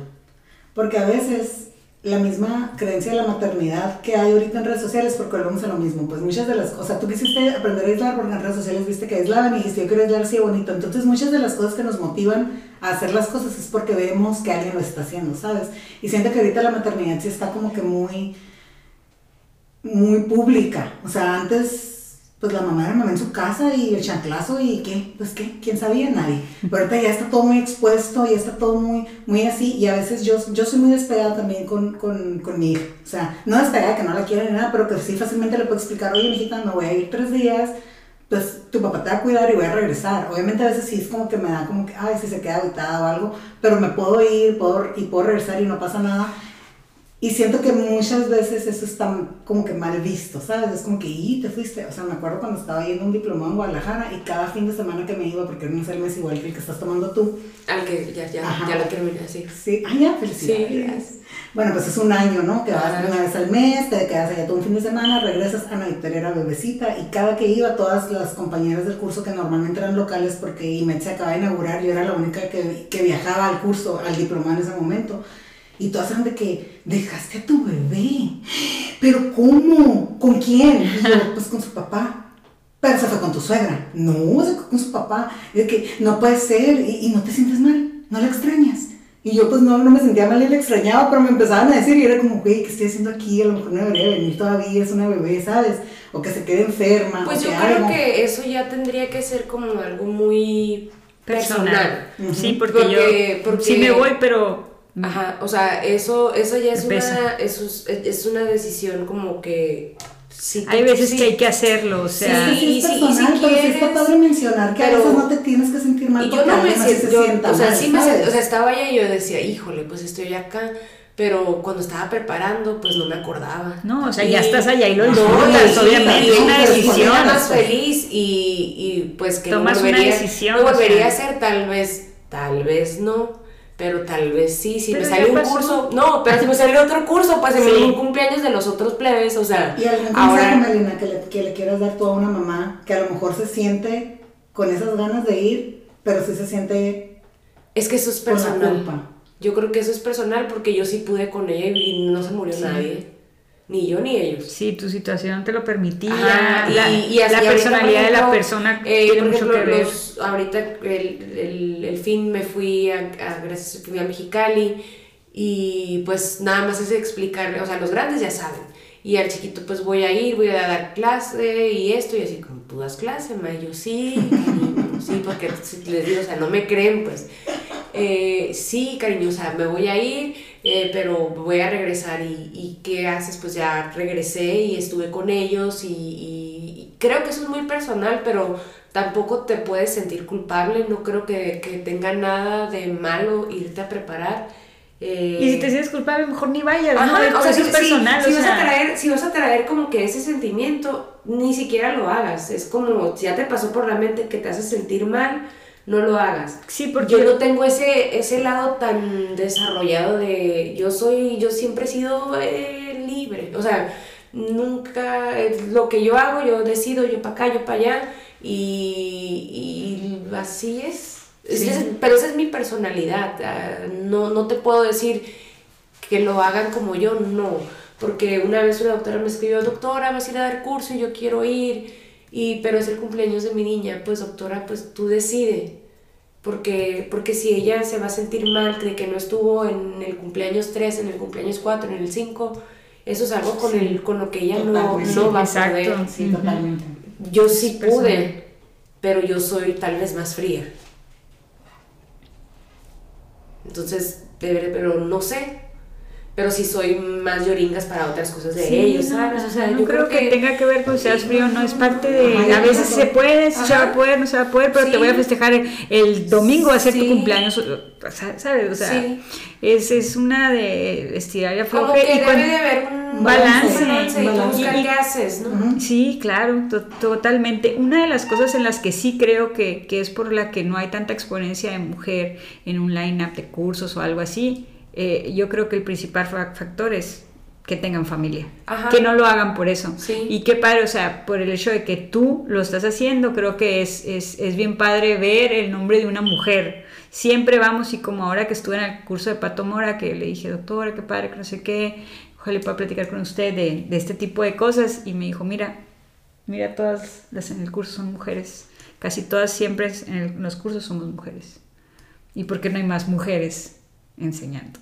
Porque a veces la misma creencia de la maternidad que hay ahorita en redes sociales, porque volvemos a lo mismo, pues muchas de las cosas, tú quisiste aprender a aislar porque en redes sociales viste que aislaban y dijiste yo quiero aislar así bonito, entonces muchas de las cosas que nos motivan a hacer las cosas es porque vemos que alguien lo está haciendo, ¿sabes? Y siento que ahorita la maternidad sí está como que muy, muy pública, o sea, antes pues la mamá era mamá en su casa y el chanclazo y qué, pues qué, quién sabía, nadie. Pero ahorita ya está todo muy expuesto, ya está todo muy, muy así y a veces yo, yo soy muy despegada también con, con, con mi hija. O sea, no despegada que no la quiero ni nada, pero que sí fácilmente le puedo explicar, oye, mijita, me voy a ir tres días, pues tu papá te va a cuidar y voy a regresar. Obviamente a veces sí es como que me da como que, ay, si se queda agitada o algo, pero me puedo ir puedo, y puedo regresar y no pasa nada. Y siento que muchas veces eso está como que mal visto, ¿sabes? Es como que, y te fuiste. O sea, me acuerdo cuando estaba yendo un diplomado en Guadalajara y cada fin de semana que me iba, porque no es el mes igual que el que estás tomando tú. Al que ya, ya, ya lo terminé, sí. Sí, ah, ya, felicidades. Sí, bueno, pues es un año, ¿no? Que vas una vez al mes, te quedas allá todo un fin de semana, regresas. a Victoria era bebecita y cada que iba, todas las compañeras del curso que normalmente eran locales, porque IMED se acaba de inaugurar, yo era la única que, que viajaba al curso, al diplomado en ese momento y todas saben de que dejaste a tu bebé. Pero ¿cómo? ¿Con quién? Y yo, pues con su papá. Pero se fue con tu suegra. No, se fue con su papá. Es que no puede ser. Y, no te sientes mal. No la extrañas. Y yo pues no, no me sentía mal y la extrañaba, pero me empezaban a decir y era como, güey, ¿qué estoy haciendo aquí? A lo mejor no debería venir todavía, es una bebé, ¿sabes? O que se quede enferma. Pues yo creo que eso ya tendría que ser como algo muy personal. Sí, porque, yo porque... sí me voy, pero Ajá, o sea, eso, eso ya es una, es, es una decisión como que Sí, hay veces que hay que hacerlo, o sea. Sí, sí, es personal, pero sí está padre mencionar que a veces no te tienes que sentir mal. Y yo no me siento, o sea, sí me o sea, estaba allá y yo decía, híjole, pues estoy acá, pero cuando estaba preparando, pues no me acordaba. No, o sea, ya estás allá y lo disfrutas, obviamente, es una decisión. más feliz y, y pues que Tomas volvería, una decisión, lo volvería a hacer, tal vez, tal vez no pero tal vez sí, si me sale un curso, no, pero si me sale otro curso, pues en sí. un cumpleaños de los otros plebes, o sea, y algún ahora Marina, que le, que le quieras dar tú a una mamá que a lo mejor se siente con esas ganas de ir, pero sí se siente es que eso es personal. Yo creo que eso es personal porque yo sí pude con ella y no se murió nadie. Ni yo ni ellos. Sí, tu situación te lo permitía. y, la personalidad de la persona eh, tiene mucho que ver. ahorita el, el, el, fin me fui a, a, gracias, fui a Mexicali y pues nada más es explicarle, o sea, los grandes ya saben. Y al chiquito pues voy a ir, voy a dar clase y esto y así como tú das clase, ma, yo sí, sí, porque les digo, o sea, no me creen pues. Eh, sí, cariño, o sea, me voy a ir eh, pero voy a regresar y, y, ¿qué haces? Pues ya regresé y estuve con ellos y, creo que eso es muy personal, pero tampoco te puedes sentir culpable, no creo que, que tenga nada de malo irte a preparar. Eh, y si te sientes culpable, mejor ni vayas, ¿no? O sea, eso es personal. Si, vas a traer, si vas a traer como que ese sentimiento, ni siquiera lo hagas. Es como, si ya te pasó por la mente que te hace sentir mal, no lo hagas. Sí, porque Yo no tengo ese, ese lado tan desarrollado de yo soy, yo siempre he sido eh, libre, o sea, nunca, lo que yo hago, yo decido, yo para acá, yo para allá, y, y así es. Es- Sí. es- pero esa es mi personalidad, ah, no, no te puedo decir que lo hagan como yo, no, porque una vez una doctora me escribió, doctora, vas a ir a dar curso y yo quiero ir, y, pero es el cumpleaños de mi niña, pues doctora, pues tú decide, porque, porque si ella se va a sentir mal de que no estuvo en el cumpleaños 3, en el cumpleaños 4, en el 5, eso es algo con, el, con lo que ella no, Totalmente. no va a Exacto. poder. Sí, totalmente. Yo sí pude, pero yo soy tal vez más fría. Entonces, de- pero no sé. Pero sí soy más lloringas para otras cosas de Sí, ellos, ¿sabes? O sea, no yo creo que, tenga que ver con seas frío, no es parte de. Ajá, a veces se puede, se va a poder, no se va a poder, pero Sí. te voy a festejar el, el domingo, va a ser tu Sí. cumpleaños, o sea, ¿sabes? O sea, es, es una de estirar y Como afloje. que y debe de haber un balance, balance y balance. buscar Y- qué haces, ¿no? Sí, claro, to- totalmente. Una de las cosas en las que sí creo que, que es por la que no hay tanta exponencia de mujer en un line-up de cursos o algo así, eh, yo creo que el principal fa- factor es que tengan familia, Ajá. que no lo hagan por eso. Sí. Y qué padre, o sea, por el hecho de que tú lo estás haciendo, creo que es, es, es bien padre ver el nombre de una mujer. Siempre vamos y como ahora que estuve en el curso de Pato Mora, que le dije, doctora, qué padre, que no sé qué, ojalá pueda platicar con usted de, de este tipo de cosas. Y me dijo, mira, mira, todas las en el curso son mujeres. Casi todas siempre en, el- en los cursos somos mujeres. ¿Y por qué no hay más mujeres enseñando?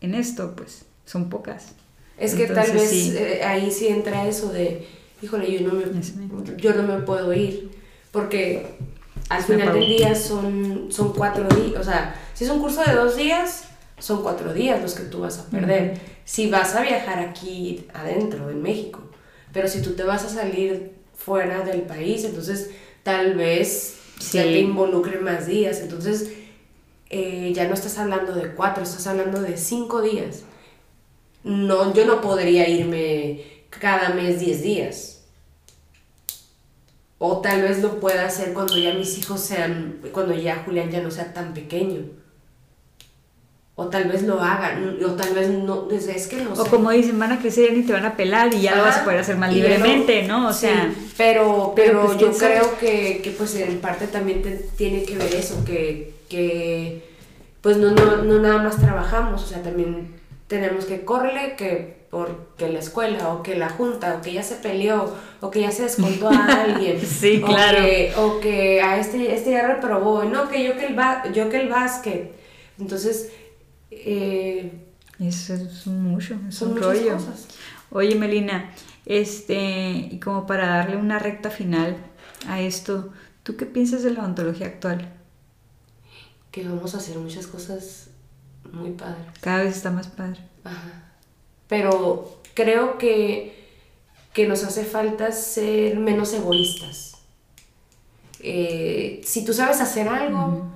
En esto, pues, son pocas. Es que tal vez sí. eh, ahí sí entra eso de, híjole, yo no me, yo no me puedo ir, porque al final del día son, son cuatro días, o sea, si es un curso de dos días, son cuatro días los que tú vas a perder. Si vas a viajar aquí adentro, en México, pero si tú te vas a salir fuera del país, entonces tal vez Sí. ya te involucre más días, entonces eh, ya no estás hablando de cuatro, estás hablando de cinco días. No, yo no podría irme cada mes 10 días. O tal vez lo pueda hacer cuando ya mis hijos sean, cuando ya Julián ya no sea tan pequeño. O tal vez lo hagan, o tal vez no, es es que no O sé. como dicen, van a crecer y te van a pelar y ya lo vas a poder hacer más libremente, ¿no? O sea, pero, pero pero, pues, yo creo que, que, pues en parte también te- tiene que ver eso, que, que pues no, no, no nada más trabajamos, o sea, también tenemos que correrle que porque la escuela o que la junta o que ya se peleó o que ya se descontó a alguien Sí, o claro. que, o que a este, este ya reprobó no que yo que el ba- yo que el básquet entonces eh, eso es mucho, es son un rollo. cosas Oye, Melina, este, y como para darle una recta final a esto, ¿tú qué piensas de la ontología actual? que vamos a hacer muchas cosas muy padres Cada vez está más padre. Ajá. Pero creo que, que nos hace falta ser menos egoístas. Eh, si tú sabes hacer algo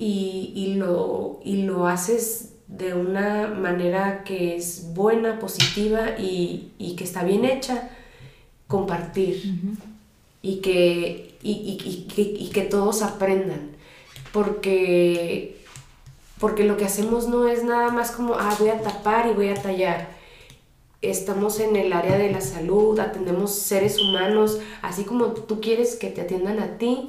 y, y lo, y lo haces de una manera que es buena, positiva y, y que está bien hecha, compartir y que, y, y- y que, y que todos aprendan. Porque, porque lo que hacemos no es nada más como, ah, voy a tapar y voy a tallar. Estamos en el área de la salud, atendemos seres humanos, así como tú quieres que te atiendan a ti,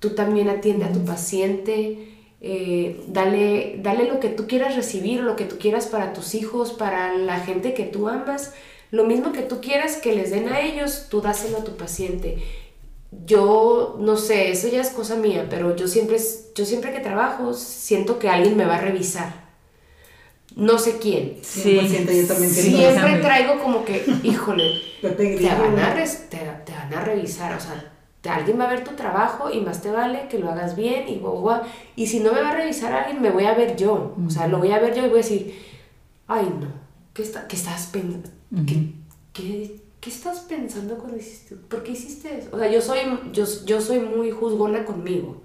tú también atiende a tu paciente, eh, dale, dale lo que tú quieras recibir, lo que tú quieras para tus hijos, para la gente que tú amas, lo mismo que tú quieras que les den a ellos, tú dáselo a tu paciente. Yo no sé, eso ya es cosa mía, pero yo siempre, yo siempre que trabajo siento que alguien me va a revisar. No sé quién. 100% yo también Sí. siento Siempre traigo como que, híjole, te van, a te, te van a revisar, o sea, alguien va a ver tu trabajo y más te vale que lo hagas bien y guau, guau. Y si no me va a revisar alguien, me voy a ver yo. O sea, lo voy a ver yo y voy a decir, ay no, ¿qué, está, qué estás pensando? ¿Qué, qué, qué estás pensando cuando hiciste? ¿Por qué hiciste eso? O sea, yo soy, yo, yo soy muy juzgona conmigo.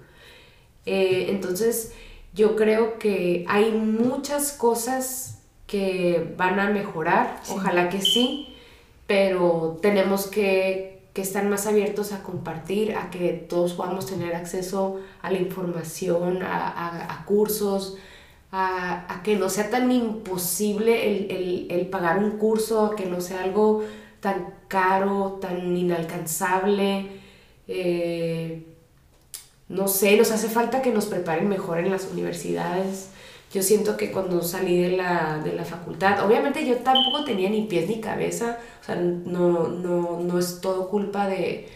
Eh, entonces, yo creo que hay muchas cosas que van a mejorar, ojalá que sí, pero tenemos que, que están más abiertos a compartir, a que todos podamos tener acceso a la información, a, cursos, a, que no sea tan imposible el, pagar un curso, que no sea algo tan caro, tan inalcanzable. Eh, no sé, nos hace falta que nos preparen mejor en las universidades. Yo siento que cuando salí de la, de la facultad, obviamente yo tampoco tenía ni pies ni cabeza, o sea, no, no, no es todo culpa de,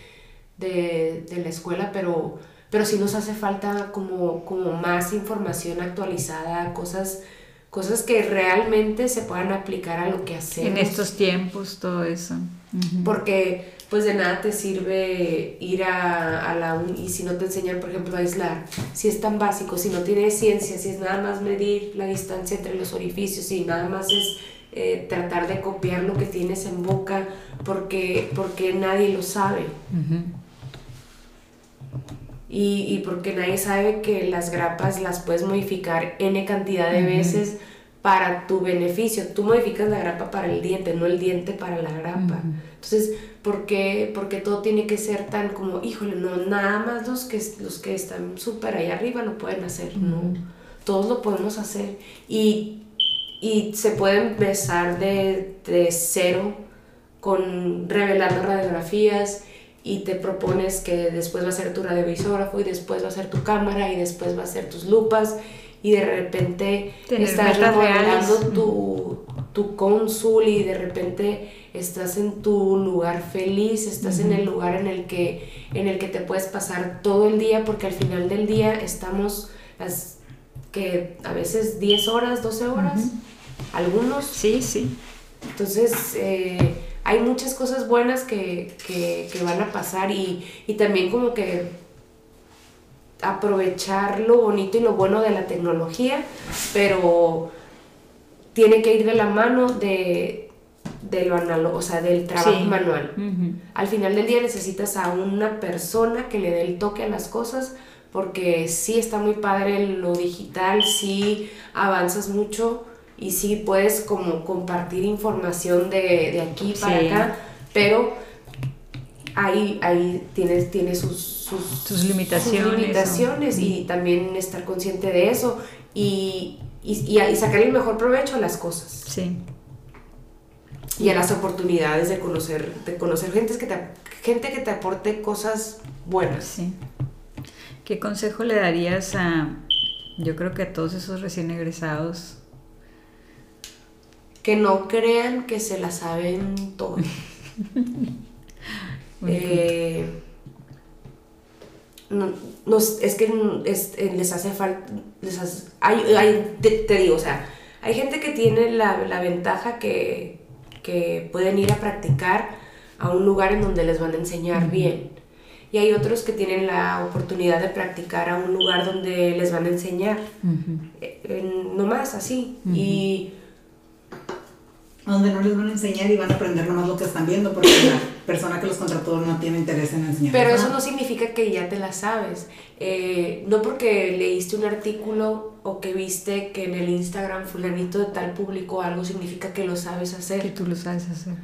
de, de, la escuela, pero, pero sí nos hace falta como, como más información actualizada, cosas, cosas que realmente se puedan aplicar a lo que hacemos. En estos tiempos, todo eso. Porque pues de nada te sirve ir a, a la y si no te enseñan, por ejemplo, a aislar, si es tan básico, si no tienes ciencia, si es nada más medir la distancia entre los orificios y nada más es eh, tratar de copiar lo que tienes en boca porque, porque nadie lo sabe. y, y, porque nadie sabe que las grapas las puedes modificar n cantidad de veces para tu beneficio. Tú modificas la grapa para el diente, no el diente para la grapa. Entonces. Porque todo tiene que ser tan como, híjole, no, nada más los que, los que están súper ahí arriba lo pueden hacer, no. Todos lo podemos hacer. Y, y se puede empezar de, de cero con revelando radiografías y te propones que después va a ser tu radiovisógrafo y después va a ser tu cámara y después va a ser tus lupas y de repente estás remodelando tu, tu cónsul y de repente estás en tu lugar feliz, estás en el lugar en el, que, en el que te puedes pasar todo el día, porque al final del día estamos las que a veces 10 horas, 12 horas, algunos. Sí, sí. Entonces, eh, hay muchas cosas buenas que, que, que van a pasar y, y también como que aprovechar lo bonito y lo bueno de la tecnología, pero tiene que ir de la mano de, de lo o sea, del trabajo manual. Al final del día necesitas a una persona que le dé el toque a las cosas, porque sí está muy padre lo digital, sí avanzas mucho y sí puedes como compartir información de, de aquí para acá, pero ahí, ahí tienes, tiene sus sus, limitaciones, limitaciones y también estar consciente de eso. Y, y, y, sacar el mejor provecho a las cosas. Sí. Y a las oportunidades de conocer, de conocer gente que te, gente que te aporte cosas buenas. Sí. ¿Qué consejo le darías a, yo creo que a todos esos recién egresados? Que no crean que se la saben todo. eh, no, es que eh, les hace falta, hay, te, digo, o sea, hay gente que tiene la, la ventaja que, que, pueden ir a practicar a un lugar en donde les van a enseñar bien. Y hay otros que tienen la oportunidad de practicar a un lugar donde les van a enseñar. Eh, no más así. Y donde no les van a enseñar y van a aprender nomás lo que están viendo porque la persona que los contrató no tiene interés en enseñar. Pero eso no significa que ya te la sabes. Eh, no porque leíste un artículo o que viste que en el Instagram fulanito de tal publicó algo significa que lo sabes hacer. Que tú lo sabes hacer.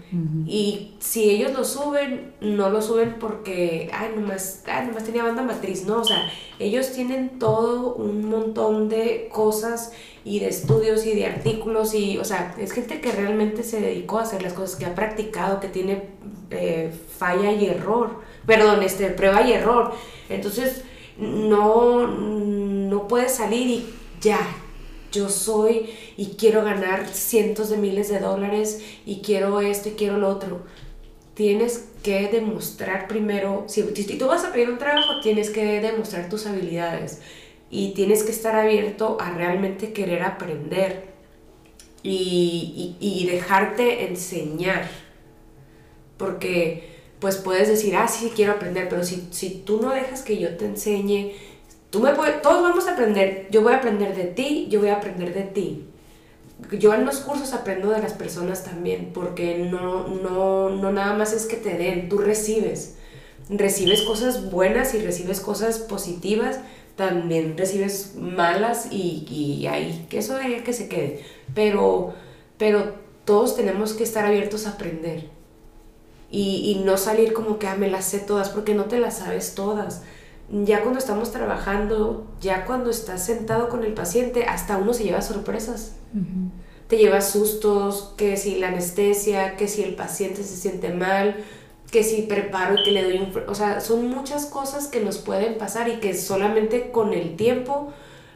Y si ellos lo suben, no lo suben porque, ay, nomás, ay, nomás tenía banda matriz, no, o sea, ellos tienen todo un montón de cosas y de estudios y de artículos y, o sea, es gente que realmente se dedicó a hacer las cosas, que ha practicado, que tiene eh, falla y error, perdón, este, prueba y error. Entonces, no, no puedes salir y ya, yo soy y quiero ganar cientos de miles de dólares y quiero esto y quiero lo otro. Tienes que demostrar primero, si, tú vas a pedir un trabajo, tienes que demostrar tus habilidades y tienes que estar abierto a realmente querer aprender y, dejarte enseñar. Porque pues puedes decir, ah, sí, quiero aprender, pero si, si tú no dejas que yo te enseñe, tú me todos vamos a aprender, yo voy a aprender de ti, yo voy a aprender de ti. Yo en los cursos aprendo de las personas también, porque no, no, no nada más es que te den, tú recibes. Recibes cosas buenas y recibes cosas positivas, también recibes malas y, y ahí, que eso de que se quede. Pero, pero todos tenemos que estar abiertos a aprender. y, y no salir como que ah, me las sé todas, porque no te las sabes todas. Ya cuando estamos trabajando, ya cuando estás sentado con el paciente, hasta uno se lleva sorpresas. Te lleva sustos, que si la anestesia, que si el paciente se siente mal, que si preparo y que le doy un... O sea, son muchas cosas que nos pueden pasar y que solamente con el tiempo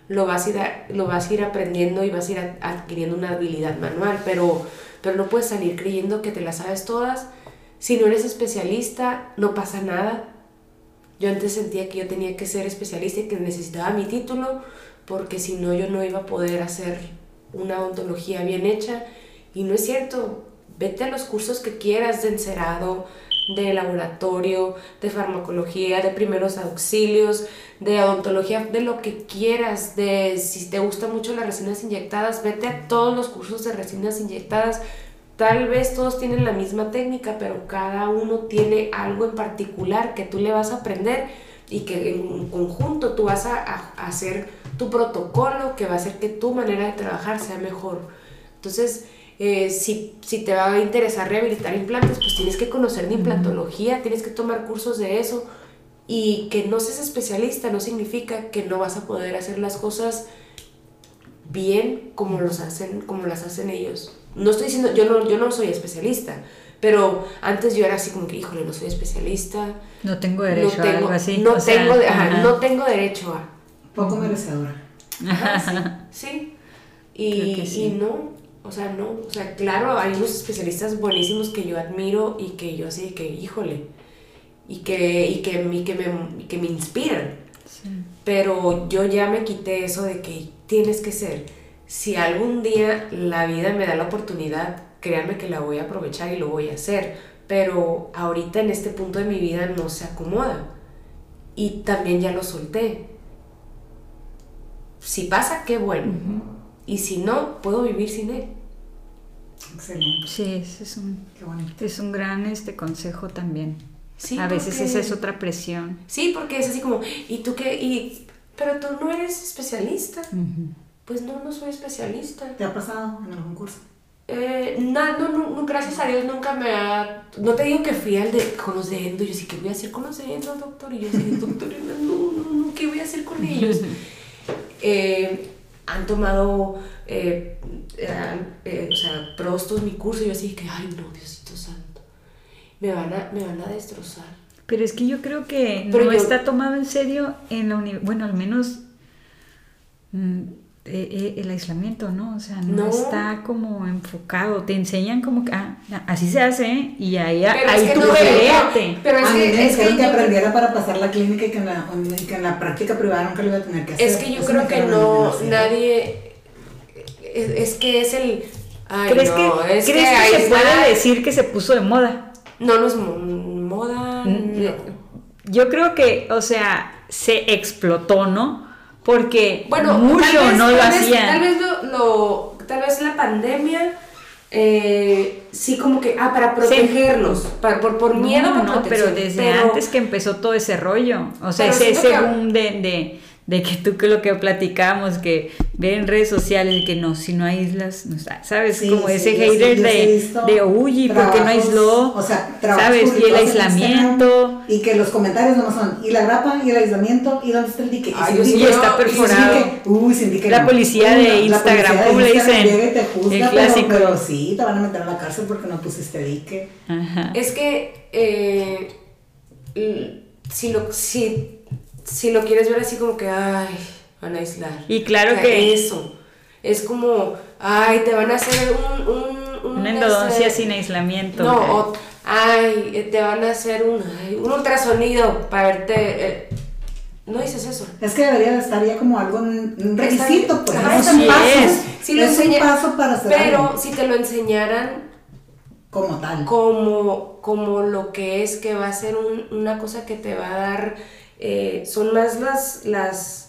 lo vas a ir, lo vas a ir aprendiendo y vas a ir adquiriendo una habilidad manual, pero, pero no puedes salir creyendo que te las sabes todas. Si no eres especialista, no pasa nada. Yo antes sentía que yo tenía que ser especialista y que necesitaba mi título, porque si no yo no iba a poder hacer una odontología bien hecha. Y no es cierto. Vete a los cursos que quieras de encerado, de laboratorio, de farmacología, de primeros auxilios, de odontología, de lo que quieras, de si te gustan mucho las resinas inyectadas, vete a todos los cursos de resinas inyectadas. Tal vez todos tienen la misma técnica, pero cada uno tiene algo en particular que tú le vas a aprender y que en conjunto tú vas a, a hacer tu protocolo que va a hacer que tu manera de trabajar sea mejor. Entonces, eh, si, si, te va a interesar rehabilitar implantes, pues tienes que conocer de implantología, tienes que tomar cursos de eso. Y que no seas especialista no significa que no vas a poder hacer las cosas bien como, los hacen, como las hacen ellos. No estoy diciendo, yo no, yo no soy especialista, pero antes yo era así como que, híjole, no soy especialista. No tengo derecho a algo así. No, tengo, no tengo derecho a. Poco merecedora. sí. Y, sí. y no, o sea, no, o sea, claro, hay unos especialistas buenísimos que yo admiro y que yo así, que híjole, y que, y que, y que, me, que me inspiran. Pero yo ya me quité eso de que tienes que ser. Si algún día la vida me da la oportunidad, créanme que la voy a aprovechar y lo voy a hacer. Pero ahorita en este punto de mi vida no se acomoda. Y también ya lo solté. Si pasa, qué bueno. Y si no, puedo vivir sin él. Excelente. Sí, ese es un, es un gran este consejo también. Sí, a veces esa es otra presión. Sí, porque es así como, ¿y tú qué? Y, pero tú no eres especialista. Pues no, no soy especialista. ¿Te ha pasado en algún curso? Eh, no, no, no, gracias a Dios nunca me ha... No te digo que fui al de, con los de endo, yo sí, ¿qué voy a hacer con los de endo, doctor? Y yo sí, doctor, no, no, no, ¿qué voy a hacer con ellos? eh, han tomado, eh, eh, o sea, prostos mi curso y yo así que, ay no, Diosito Santo, me van a, me van a destrozar. Pero es que yo creo que no está tomado en serio en la universidad, bueno, al menos... Mm, eh, eh, el aislamiento, ¿no? O sea, no, está como enfocado. Te enseñan como que, ah, así se hace y ahí, pero ahí es que tú no, Pero es que, es que, que aprendiera para pasar la clínica y que en la, que en la práctica privada nunca lo iba a tener que hacer. Es que yo creo que no, nadie, es, que es el... Ay, ¿Crees que, es ¿crees que, se puede decir que se puso de moda? No, no es moda. Yo creo que, o sea, se explotó, ¿no? porque bueno, mucho no lo hacían. Tal vez, lo, tal vez la pandemia, eh, sí como que, ah, para protegernos, para, por, por miedo, no, no, pero desde antes que empezó todo ese rollo, o sea, ese, ese boom de de que tú que lo que platicamos, que ver en redes sociales y que no, si no aíslas, no, ¿sabes? Como ese hater de, de uy, ¿por qué no aisló? O sea, ¿sabes? Y el aislamiento. Y que los comentarios no son, y la grapa, y el aislamiento, y dónde está el dique. Y, está perforado. uy, sentí que la policía de Instagram, ¿cómo le dicen? Te juzga, el clásico. Pero, sí, te van a meter a la cárcel porque no pusiste dique. Ajá. Es que, eh, si lo, si si lo quieres ver así como que, ay, van a aislar. Y claro que... Eso. Es como, ay, te van a hacer un... un, una endodoncia este, sin aislamiento. No, ay, eh, te van a hacer un, un ultrasonido para verte... Eh, no dices eso. Es que debería estar ya como algo, un requisito, pues. es un paso. Si lo es un paso para hacer Pero si te lo enseñaran como tal. Como, como lo que es, que va a ser una cosa que te va a dar eh, son más las, las,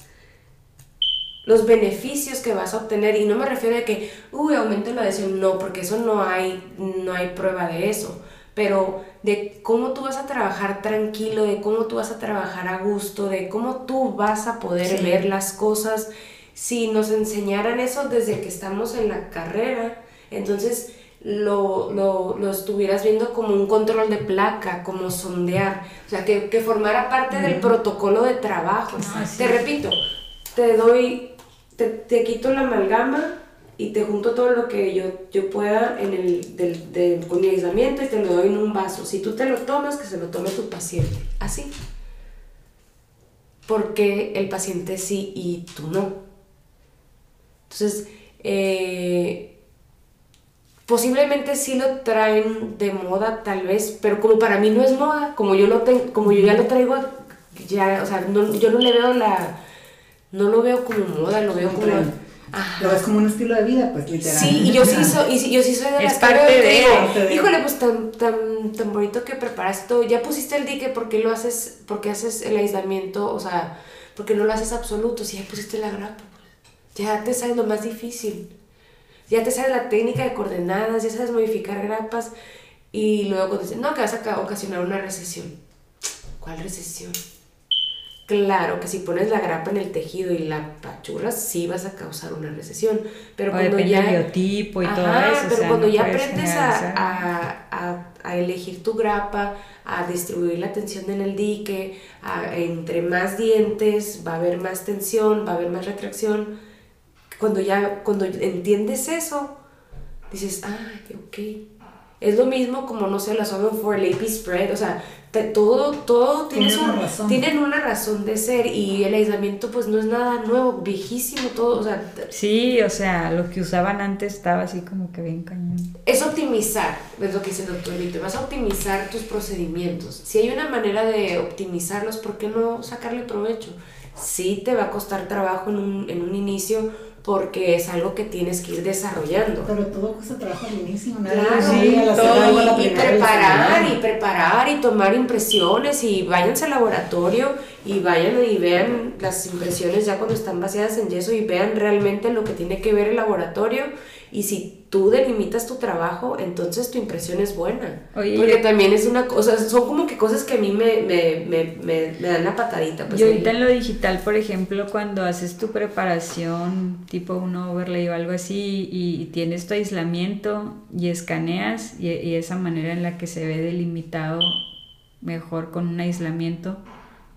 los beneficios que vas a obtener. Y no me refiero a que, uy, aumenta la adhesión, no, porque eso no hay, no hay prueba de eso. Pero de cómo tú vas a trabajar tranquilo, de cómo tú vas a trabajar a gusto, de cómo tú vas a poder ver las cosas. Si nos enseñaran eso desde que estamos en la carrera, entonces lo, lo, lo, estuvieras viendo como un control de placa, como sondear, o sea, que, que formara parte del protocolo de trabajo. Ah, te repito, te doy, te, te, quito la amalgama y te junto todo lo que yo, yo pueda en el, del, del, con mi aislamiento y te lo doy en un vaso. Si tú te lo tomas, que se lo tome tu paciente. Así. Porque el paciente sí y tú no. Entonces, eh, posiblemente sí lo traen de moda tal vez, pero como para mí no es moda, como yo lo tengo, como yo ya lo traigo ya, o sea, no, yo no le veo la no lo veo como moda, lo veo como Ajá. Lo ves como un estilo de vida, pues literalmente. Sí, y yo sí soy, y yo sí soy de es parte de, de, Híjole, pues tan, tan, tan bonito que preparas todo. Ya pusiste el dique, ¿por qué lo haces? ¿Por qué haces el aislamiento? O sea, ¿por qué no lo haces absoluto? Si ya pusiste la grapa, pues, ya te sale lo más difícil ya te sabes la técnica de coordenadas, ya sabes modificar grapas y luego cuando dicen, no, que vas a ocasionar una recesión. ¿Cuál recesión? Claro que si pones la grapa en el tejido y la pachurras, sí vas a causar una recesión. Pero o cuando ya. Del biotipo y todo eso. Pero o sea, cuando no ya aprendes a, a, a, a, elegir tu grapa, a distribuir la tensión en el dique, entre más dientes va a haber más tensión, va a haber más retracción cuando ya, cuando entiendes eso, dices, ah, ok. Es lo mismo como, no sé, la zona for AP spread, o sea, todo, todo tiene Tiene una razón. tienen una razón de ser y el aislamiento pues no es nada nuevo, viejísimo todo, o sea... Sí, o sea, lo que usaban antes estaba así como que bien cañón. Es optimizar, es lo que dice el doctor Víctor, vas a optimizar tus procedimientos. Si hay una manera de optimizarlos, ¿por qué no sacarle provecho? Sí te va a costar trabajo en un, en un inicio, porque es algo que tienes que ir desarrollando. Pero todo cuesta trabajo al inicio, ¿no? Claro, Sí, a la todo, segunda, a la y, preparar, y preparar, y tomar impresiones, y váyanse al laboratorio, y vayan y vean las impresiones ya cuando están vaciadas en yeso, y vean realmente lo que tiene que ver el laboratorio, y si tú delimitas tu trabajo, entonces tu impresión es buena. Oye, porque yo- también es una cosa, son como que cosas que a mí me, me, me, me, me dan la patadita. Pues, y ahorita en lo digital, por ejemplo, cuando haces tu preparación, tipo un overlay o algo así, y, y tienes tu aislamiento y escaneas, y, y esa manera en la que se ve delimitado mejor con un aislamiento,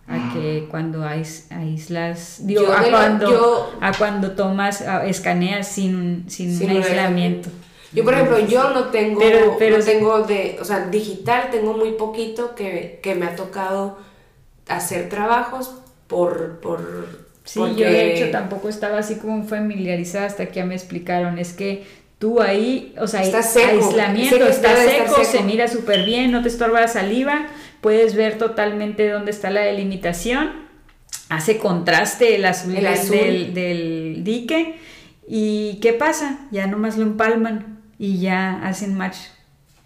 a que cuando ais- aislas, digo, Yo a, cuando, yo- a cuando tomas, a- escaneas sin, un- sin, Sin un aislamiento. Yo, por ejemplo, yo no tengo, Pero- pero no tengo de, o sea, digital tengo muy poquito que, que me ha tocado hacer trabajos por, por, Sí, porque- yo de hecho tampoco estaba así como familiarizada hasta que ya me explicaron. Es que tú ahí, o sea, Está seco, aislamiento, está seco. se mira súper bien, no te estorba la saliva, puedes ver totalmente dónde está la delimitación, hace contraste el azul, El del- azul. Del, del dique. ¿Y qué pasa? Ya nomás lo empalman y ya hacen match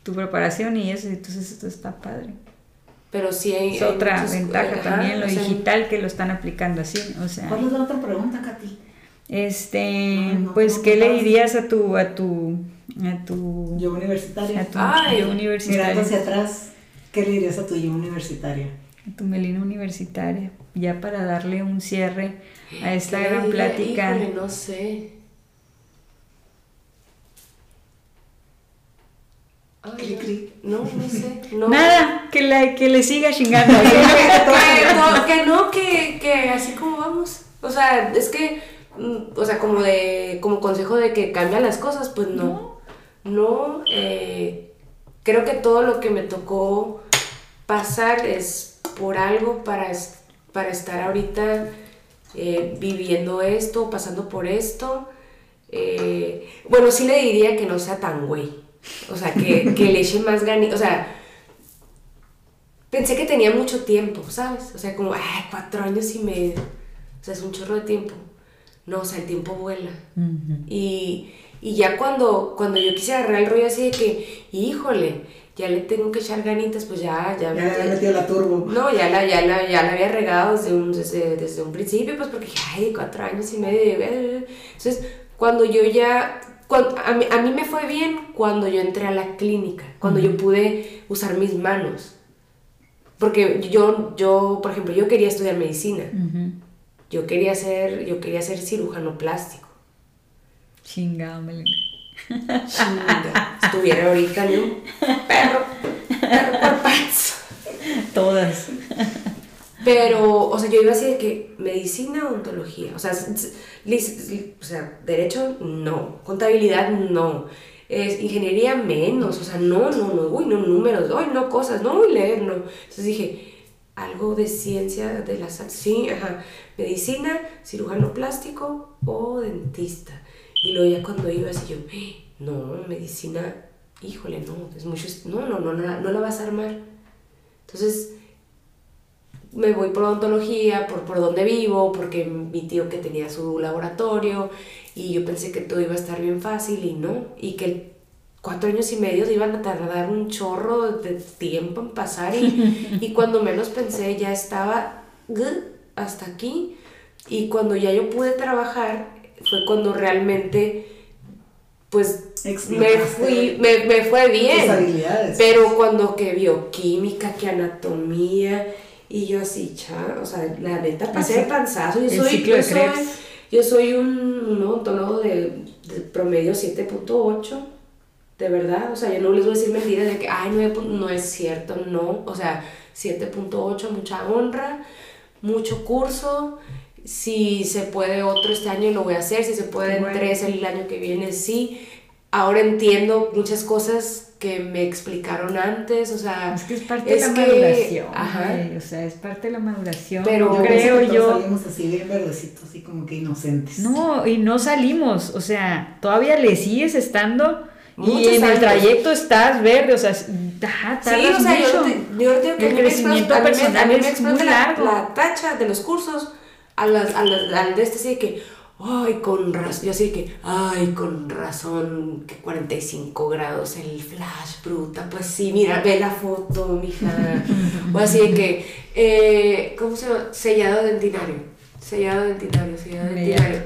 tu preparación y eso, entonces esto está padre. pero sí hay... Es hay otra ventaja ajá, también, lo o sea, digital que lo están aplicando así, o sea... ¿Cuál es la otra pregunta, Katy? Este, No, no, pues, no, ¿qué no, le no. dirías a tu, a tu, a tu, Yo universitaria. a tu Ay, yo universitaria, Mirando hacia atrás, ¿qué le dirías a tu yo universitaria? a tu melina universitaria, ya para darle un cierre a esta ¿qué le gran diría? plática? Híjole, no sé. Ay, no. No, no sé. No. Nada, que, la, que le siga chingando. que, que no, que no, que, que así como vamos. O sea, es que, mm, o sea, como de, como consejo de que cambian las cosas, pues no. No, eh, creo que todo lo que me tocó pasar es por algo para, para estar ahorita eh, viviendo esto, pasando por esto. Eh, bueno, sí le diría que no sea tan güey. O sea, que, que le eche más ganas. O sea, pensé que tenía mucho tiempo, ¿sabes? O sea, como, ay, cuatro años y medio. O sea, es un chorro de tiempo. No, o sea, el tiempo vuela. Y, y ya cuando, cuando yo quise agarrar el rollo así de que, híjole, ya le tengo que echar ganitas, pues ya, ya, Ya le había metido la turbo. no, ya la, ya la, ya la había regado desde un, desde, desde un principio, pues porque, ay, cuatro años y medio. Entonces, cuando yo ya, cuando, a, mí, a mí me fue bien cuando yo entré a la clínica, cuando yo pude usar mis manos. Porque yo, yo, por ejemplo, yo quería estudiar medicina. Yo quería ser, yo quería ser cirujano plástico. Chingado, melina. Chinga, estuviera ahorita un perro, perro por panza. Todas. Pero, o sea, yo iba así de que medicina o ontología. O sea, o sea, derecho, no. Contabilidad, no. Es ingeniería, menos. O sea, no, no, no. Uy, no, números. Uy, no, cosas. No, uy, leer, no. Entonces dije, algo de ciencia de la salud. Sí, ajá. Medicina, cirujano plástico o dentista. Y luego ya cuando iba así yo, "Eh, no, medicina, híjole, no, es mucho, no, no, no, no, la- no la vas a armar. Entonces, me voy por odontología, por, por donde vivo, porque mi tío que tenía su laboratorio y yo pensé que todo iba a estar bien fácil y no, y que cuatro años y medio iban a tardar un chorro de tiempo en pasar y, y cuando menos pensé ya estaba hasta aquí. Y cuando ya yo pude trabajar fue cuando realmente pues me fui, me, me fue bien. Habilidades. Pero cuando que bioquímica, que anatomía, y yo así, cha, o sea, la neta pasé el panzazo. Yo soy, yo de soy, Krebs. yo soy un, odontólogo de, de promedio 7.8, de verdad. O sea, yo no les voy a decir mentiras de que, ay, 9 pu- no es cierto, no. O sea, 7.8, mucha honra, mucho curso. Si se puede otro este año lo voy a hacer, si se puede en Bueno. tres el año que viene, sí. Ahora entiendo muchas cosas que me explicaron antes, o sea, Es que es parte Es de la que- maduración. ajá. güey, O sea, es parte de la maduración. Pero Yo creo que todos yo. salimos así bien verdecitos, así como que inocentes. No, y no salimos, o sea, todavía le sigues estando y en el años. trayecto estás verde, o sea, ajá, Sí, o sea, yo, mucho. te- yo digo que El me crecimiento explota- a mí me- personal a mí me es explota muy la- largo. La, tacha de los cursos a las, a las, al de este así de que, ay, con razón, yo así de que, ay, con razón, que 45 grados el flash, bruta, pues sí, mira, ve la foto, mija. o así de que, eh, ¿cómo se llama? Sellado dentinario, sellado dentinario, sellado dentinario.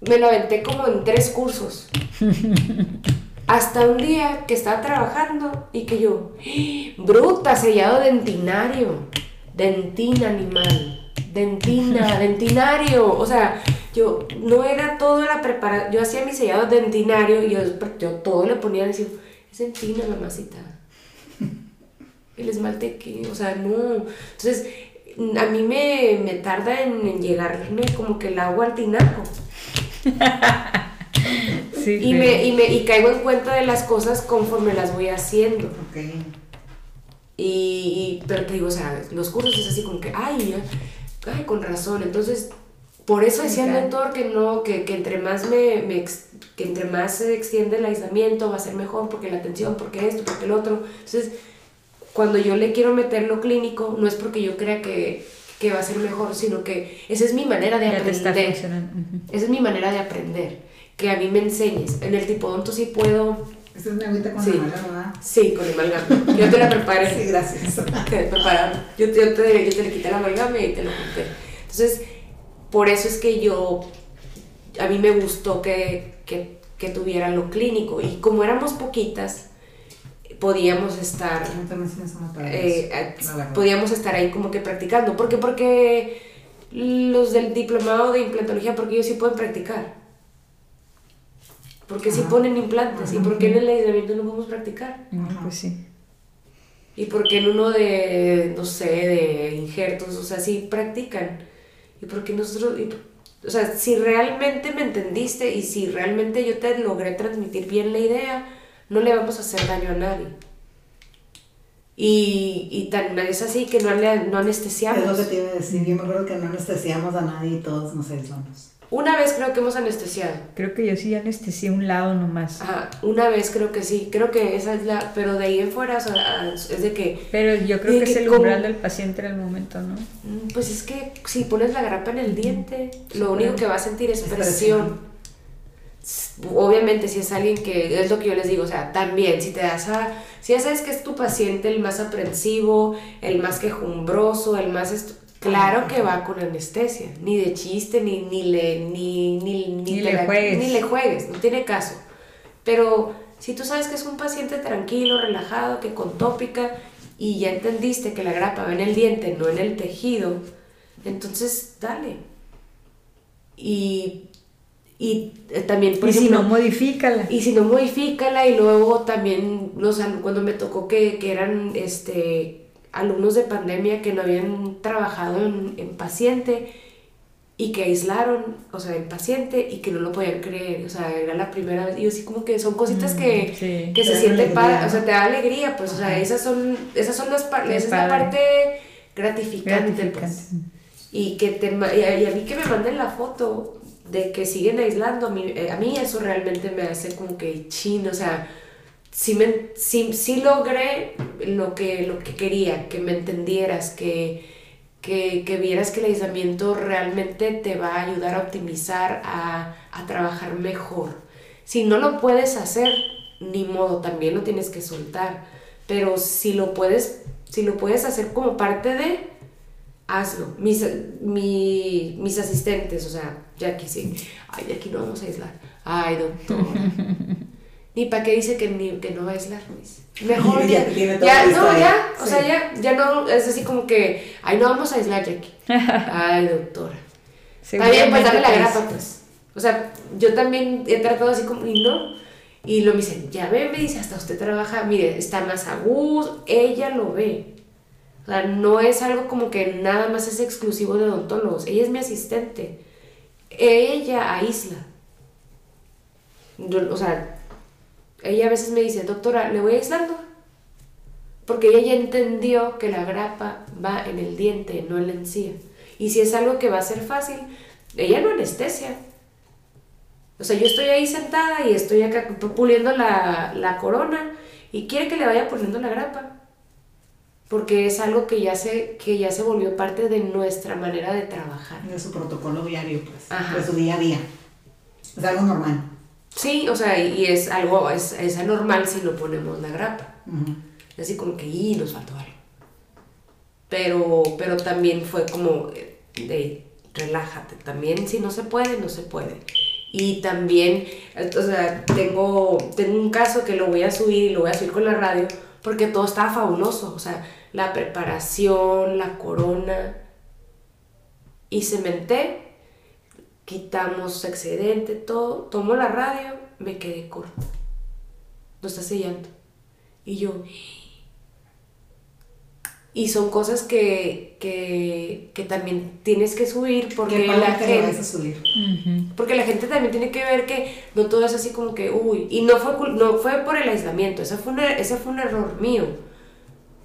Me lo aventé como en tres cursos. Hasta un día que estaba trabajando y que yo, ¡Ah! bruta, sellado dentinario, dentina animal, dentina, dentinario. O sea, yo no era todo la preparación, yo hacía mi sellado dentinario y yo, yo todo le ponía a decir, es dentina, mamacita. El esmalte que, o sea, no. Entonces, a mí me, me tarda en, en llegarme como que el agua al tinaco. Sí, Y, me, y, me, y caigo en cuenta de las cosas conforme las voy haciendo. Ok. Y, y- pero te digo, o sea, los cursos es así como que, ay, ya, ay, con razón. Entonces, por eso decía el doctor que no, que, que entre más me, me ex- que entre más se extiende el aislamiento va a ser mejor porque la atención, porque esto, porque el otro. Entonces, cuando yo le quiero meter lo clínico, no es porque yo crea que, que va a ser mejor, sino que esa es mi manera de ya aprender. Esa es mi manera de aprender. Que a mí me enseñes. En el tipodonto sí puedo. Es mi agüita con Sí. ¿verdad? Sí, con amalgama. Yo te la preparé. Sí, gracias. Te prepararon. Yo, te- yo, te, yo te le quité la amalgama y te lo junté. Entonces, por eso es que yo. A mí me gustó que, que, que tuviera lo clínico. Y como éramos poquitas, podíamos estar. Una eh, podíamos estar ahí como que practicando. ¿Por qué? Porque los del diplomado de implantología, porque ellos sí pueden practicar. Porque sí Ajá. ponen implantes. ¿Y por qué en el aislamiento no podemos practicar? Pues sí. Y porque en uno de, no sé, de injertos, o sea, sí practican. Y porque nosotros, y- o sea, si realmente me entendiste y si realmente yo te logré transmitir bien la idea, no le vamos a hacer daño a nadie. Y, y tan es así que no, le, no anestesiamos. Es lo que te iba a decir. Yo me acuerdo que no anestesiamos a nadie y todos nos aislamos. Una vez creo que hemos anestesiado. Creo que yo sí anestesié un lado nomás. Ajá, una vez creo que sí. Creo que esa es la. Pero de ahí en fuera, es de que Pero yo creo que es el como- umbral del paciente en el momento, ¿no? Mm, Pues es que si pones la grapa en el diente, Sí, lo único que va a sentir es Es presión. Obviamente si es alguien que, es lo que yo les digo, o sea, también si te das a, si ya sabes que es tu paciente el más aprensivo, el más quejumbroso, el más, claro que va con anestesia, ni de chiste, ni, ni le, ni, ni, Ni le la- juegues. ni le juegues, no tiene caso. Pero si tú sabes que es un paciente tranquilo, relajado, que con tópica y ya entendiste que la grapa va en el diente, no en el tejido, entonces dale. Y, Y eh, también, por y si no, modifícala. Y si no, modifícala. Y luego también, los, cuando me tocó que, que eran este, alumnos de pandemia que no habían trabajado en, en paciente y que aislaron, o sea, el paciente y que no lo podían creer, o sea, era la primera vez, y así como que son cositas que, que se sienten padre, o sea, te da alegría, pues, o sea, esas son, esas son las partes, esa es la parte gratificante, pues, y que te, y a, mí que me manden la foto de que siguen aislando, a mí, eh, a mí eso realmente me hace como que chino, o sea, sí, me, logré lo que, lo que quería, que me entendieras, que que, vieras que el aislamiento realmente te va a ayudar a optimizar, a, trabajar mejor. Si no lo puedes hacer, ni modo, también lo tienes que soltar. Pero si lo puedes, si lo puedes hacer como parte de, hazlo. Mis, mis asistentes, o sea, Jackie sí. Ay, Jackie no vamos a aislar. Ay, doctor. ni para qué dice que, ni, que no va a aislar, Luis. Mejor ya, ya, no, ya, o sea, ya, ya no, es así como que, ay, no vamos a aislar, Jackie. Ay, doctora. Está bien, pues darle la grapa, pues. O sea, yo también he tratado así como, y no. Y lo me dicen, ya ve, me dice, hasta usted trabaja, mire, está más a ella lo ve. O sea, no es algo como que nada más es exclusivo de odontólogos, ella es mi asistente. Ella aísla. o sea, ella a veces me dice, doctora, le voy aislando. Porque ella ya entendió que la grapa va en el diente, no en la encía. Y si es algo que va a ser fácil, ella no anestesia. O sea, yo estoy ahí sentada y estoy acá puliendo la, la corona y quiere que le vaya poniendo la grapa. Porque es algo que ya, se, que ya se volvió parte de nuestra manera de trabajar. De su protocolo diario, pues. De su día a día. Es algo normal. Sí, o sea, y es algo, es, es anormal si no ponemos la grapa. Así como que, y nos faltó algo. Pero, pero también fue como de, relájate, también si no se puede, no se puede. Y también, o sea, tengo, tengo un caso que lo voy a subir y lo voy a subir con la radio porque todo estaba fabuloso, o sea, la preparación, la corona. Y cementé quitamos excedente, todo, tomo la radio, me quedé corto. No está sellando. Y yo... Y son cosas que, que, que también tienes que subir porque la gente... Subir? Porque la gente también tiene que ver que no todo es así como que, uy, y no fue, no fue por el aislamiento, ese fue, un, er, ese fue un error mío.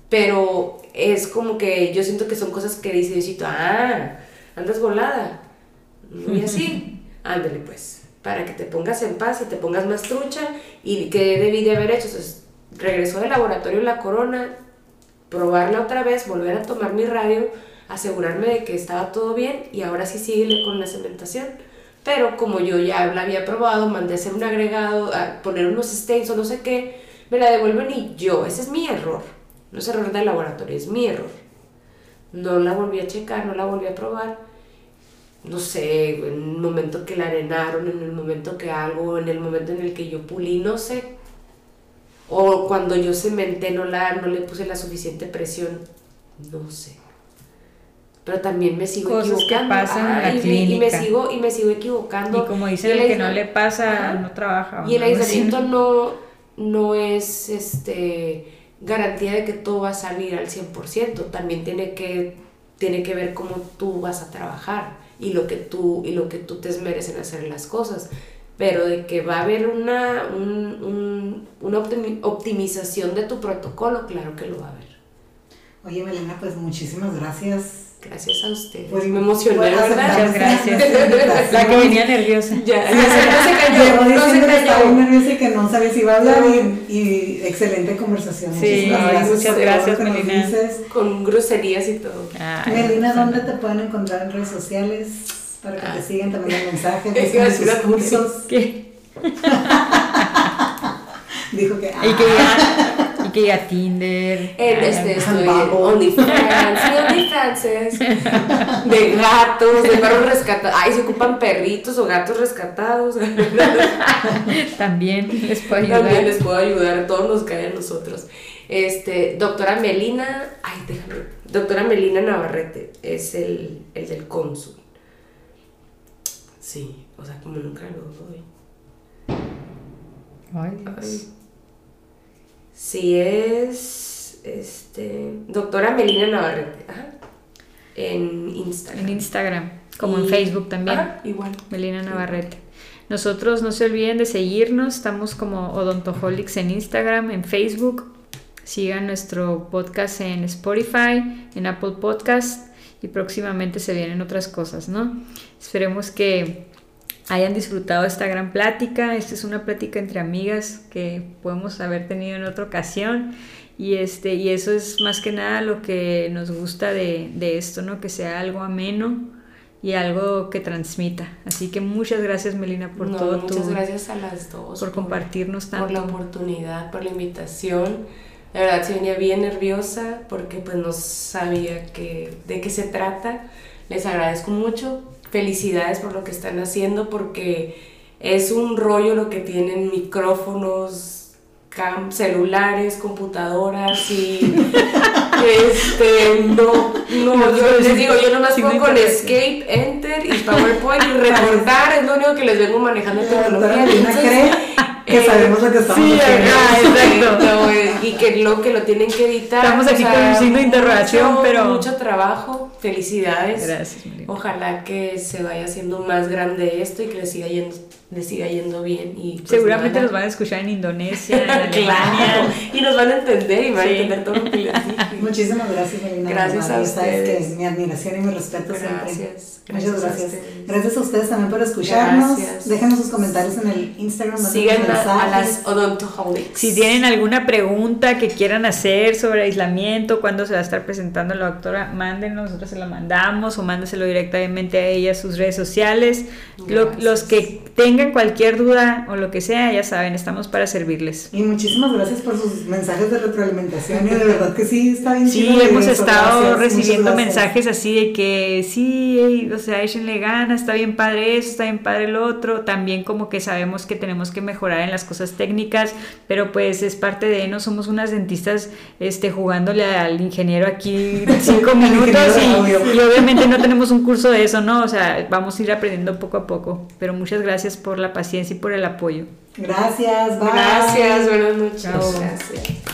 Pero es como que yo siento que son cosas que dice Diosito, ah, andas volada y así, ándale pues, para que te pongas en paz y te pongas más trucha y que debí de haber hecho. Entonces, regresó del laboratorio la corona, probarla otra vez, volver a tomar mi radio, asegurarme de que estaba todo bien y ahora sí sigue con la cementación. Pero como yo ya la había probado, mandé a hacer un agregado, a poner unos stains o no sé qué, me la devuelven y yo, ese es mi error. No es error del laboratorio, es mi error. No la volví a checar, no la volví a probar no sé, en el momento que la arenaron, en el momento que algo, en el momento en el que yo pulí, no sé. O cuando yo cementé, no, la, no le puse la suficiente presión, no sé. Pero también me sigo equivocando. y, Me, sigo, y me sigo equivocando. Y como dicen, el, que no le pasa, no trabaja. Y el aislamiento no, no es este garantía de que todo va a salir al 100%. También tiene que, tiene que ver cómo tú vas a trabajar y lo que tú, y lo que tú te esmeres en hacer las cosas. Pero de que va a haber una, un, una optimización de tu protocolo, claro que lo va a haber. Oye, Melena, pues muchísimas gracias. Gracias a usted. Pues me emocioné, ¿verdad? Muchas gracias. La que venía nerviosa. Ya, ya se, se cayó. No se cayó. Estaba nerviosa y que no sabía si iba a hablar y, y excelente conversación. Sí, gracias. muchas gracias, Melina. Con groserías y todo. Melina, ¿dónde te pueden encontrar en redes sociales? Para que te ah. sigan también el mensaje, de sus cursos. ¿Qué? Dijo que. Y que ya que ya Tinder. En este estoy OnlyFans, De gatos, de perros rescatados. Ay, se ocupan perritos o gatos rescatados. También les puedo ayudar. También les puedo ayudar, todos nos caen a nosotros. Este, doctora Melina, ay, déjame, doctora Melina Navarrete es el, el del cónsul. Sí, o sea, como nunca lo doy. Ay, Dios. Ay. Sí, es. Este. Doctora Melina Navarrete. Ajá. En Instagram. En Instagram, como en Facebook también. Ajá, igual. Melina Navarrete. Nosotros no se olviden de seguirnos, estamos como Odontoholics en Instagram, en Facebook. Sigan nuestro podcast en Spotify, en Apple Podcast y próximamente se vienen otras cosas, ¿no? Esperemos que hayan disfrutado esta gran plática. Esta es una plática entre amigas que podemos haber tenido en otra ocasión. Y, este, y eso es más que nada lo que nos gusta de, de esto, ¿no? Que sea algo ameno y algo que transmita. Así que muchas gracias, Melina, por No, todo muchas tu, gracias a las dos. por compartirnos Por la tanto. oportunidad, por la invitación. La verdad, se venía bien nerviosa porque pues no sabía que, de qué se trata. Les agradezco mucho. Felicidades por lo que están haciendo porque es un rollo lo que tienen micrófonos, celulares, computadoras y este no, no, yo les digo, yo nomás pongo con escape, enter y PowerPoint y recortar, es lo único que les vengo manejando en tecnología. Entonces, que sabemos lo que estamos sí, haciendo. ajá, exacto. y que lo que lo tienen que editar. Estamos aquí con un signo de interrogación, mucho- pero- Mucho trabajo, felicidades. Gracias, Melina. Ojalá que se vaya haciendo más grande esto y que le siga yendo, le siga yendo bien. Y pues Seguramente nada. nos van a escuchar en Indonesia, en Claro, Alemania. y nos van a entender y van Sí. a entender todo lo que les dije. Muchísimas gracias, Melina. Gracias a sabes ustedes. que mi admiración y mi respeto siempre. Gracias. Muchas Gracias a gracias. ustedes. Gracias a ustedes también por escucharnos. Gracias. Déjenos sus comentarios en el Instagram. mándenos A, las odontoholics. Si tienen alguna pregunta que quieran hacer sobre aislamiento, cuándo se va a estar presentando la doctora, mándenos, nosotros se la mandamos o mándeselo directamente a ella a sus redes sociales. Lo- los que tengan cualquier duda o lo que sea, ya saben, estamos para servirles. Y muchísimas gracias por sus mensajes de retroalimentación. Y de verdad que sí, está bien. Sí, hemos eso, estado gracias, recibiendo mensajes así de que sí, o sea, échenle ganas, está bien padre eso, está bien padre el otro. También como que sabemos que tenemos que mejorar en las cosas técnicas, pero pues es parte de, no somos unas dentistas este, jugándole al ingeniero aquí cinco minutos y, y obviamente no tenemos un curso de eso, ¿no? O sea, vamos a ir aprendiendo poco a poco. Pero muchas gracias por la paciencia y por el apoyo. Gracias, bye. Gracias, buenas noches. Chao. Gracias.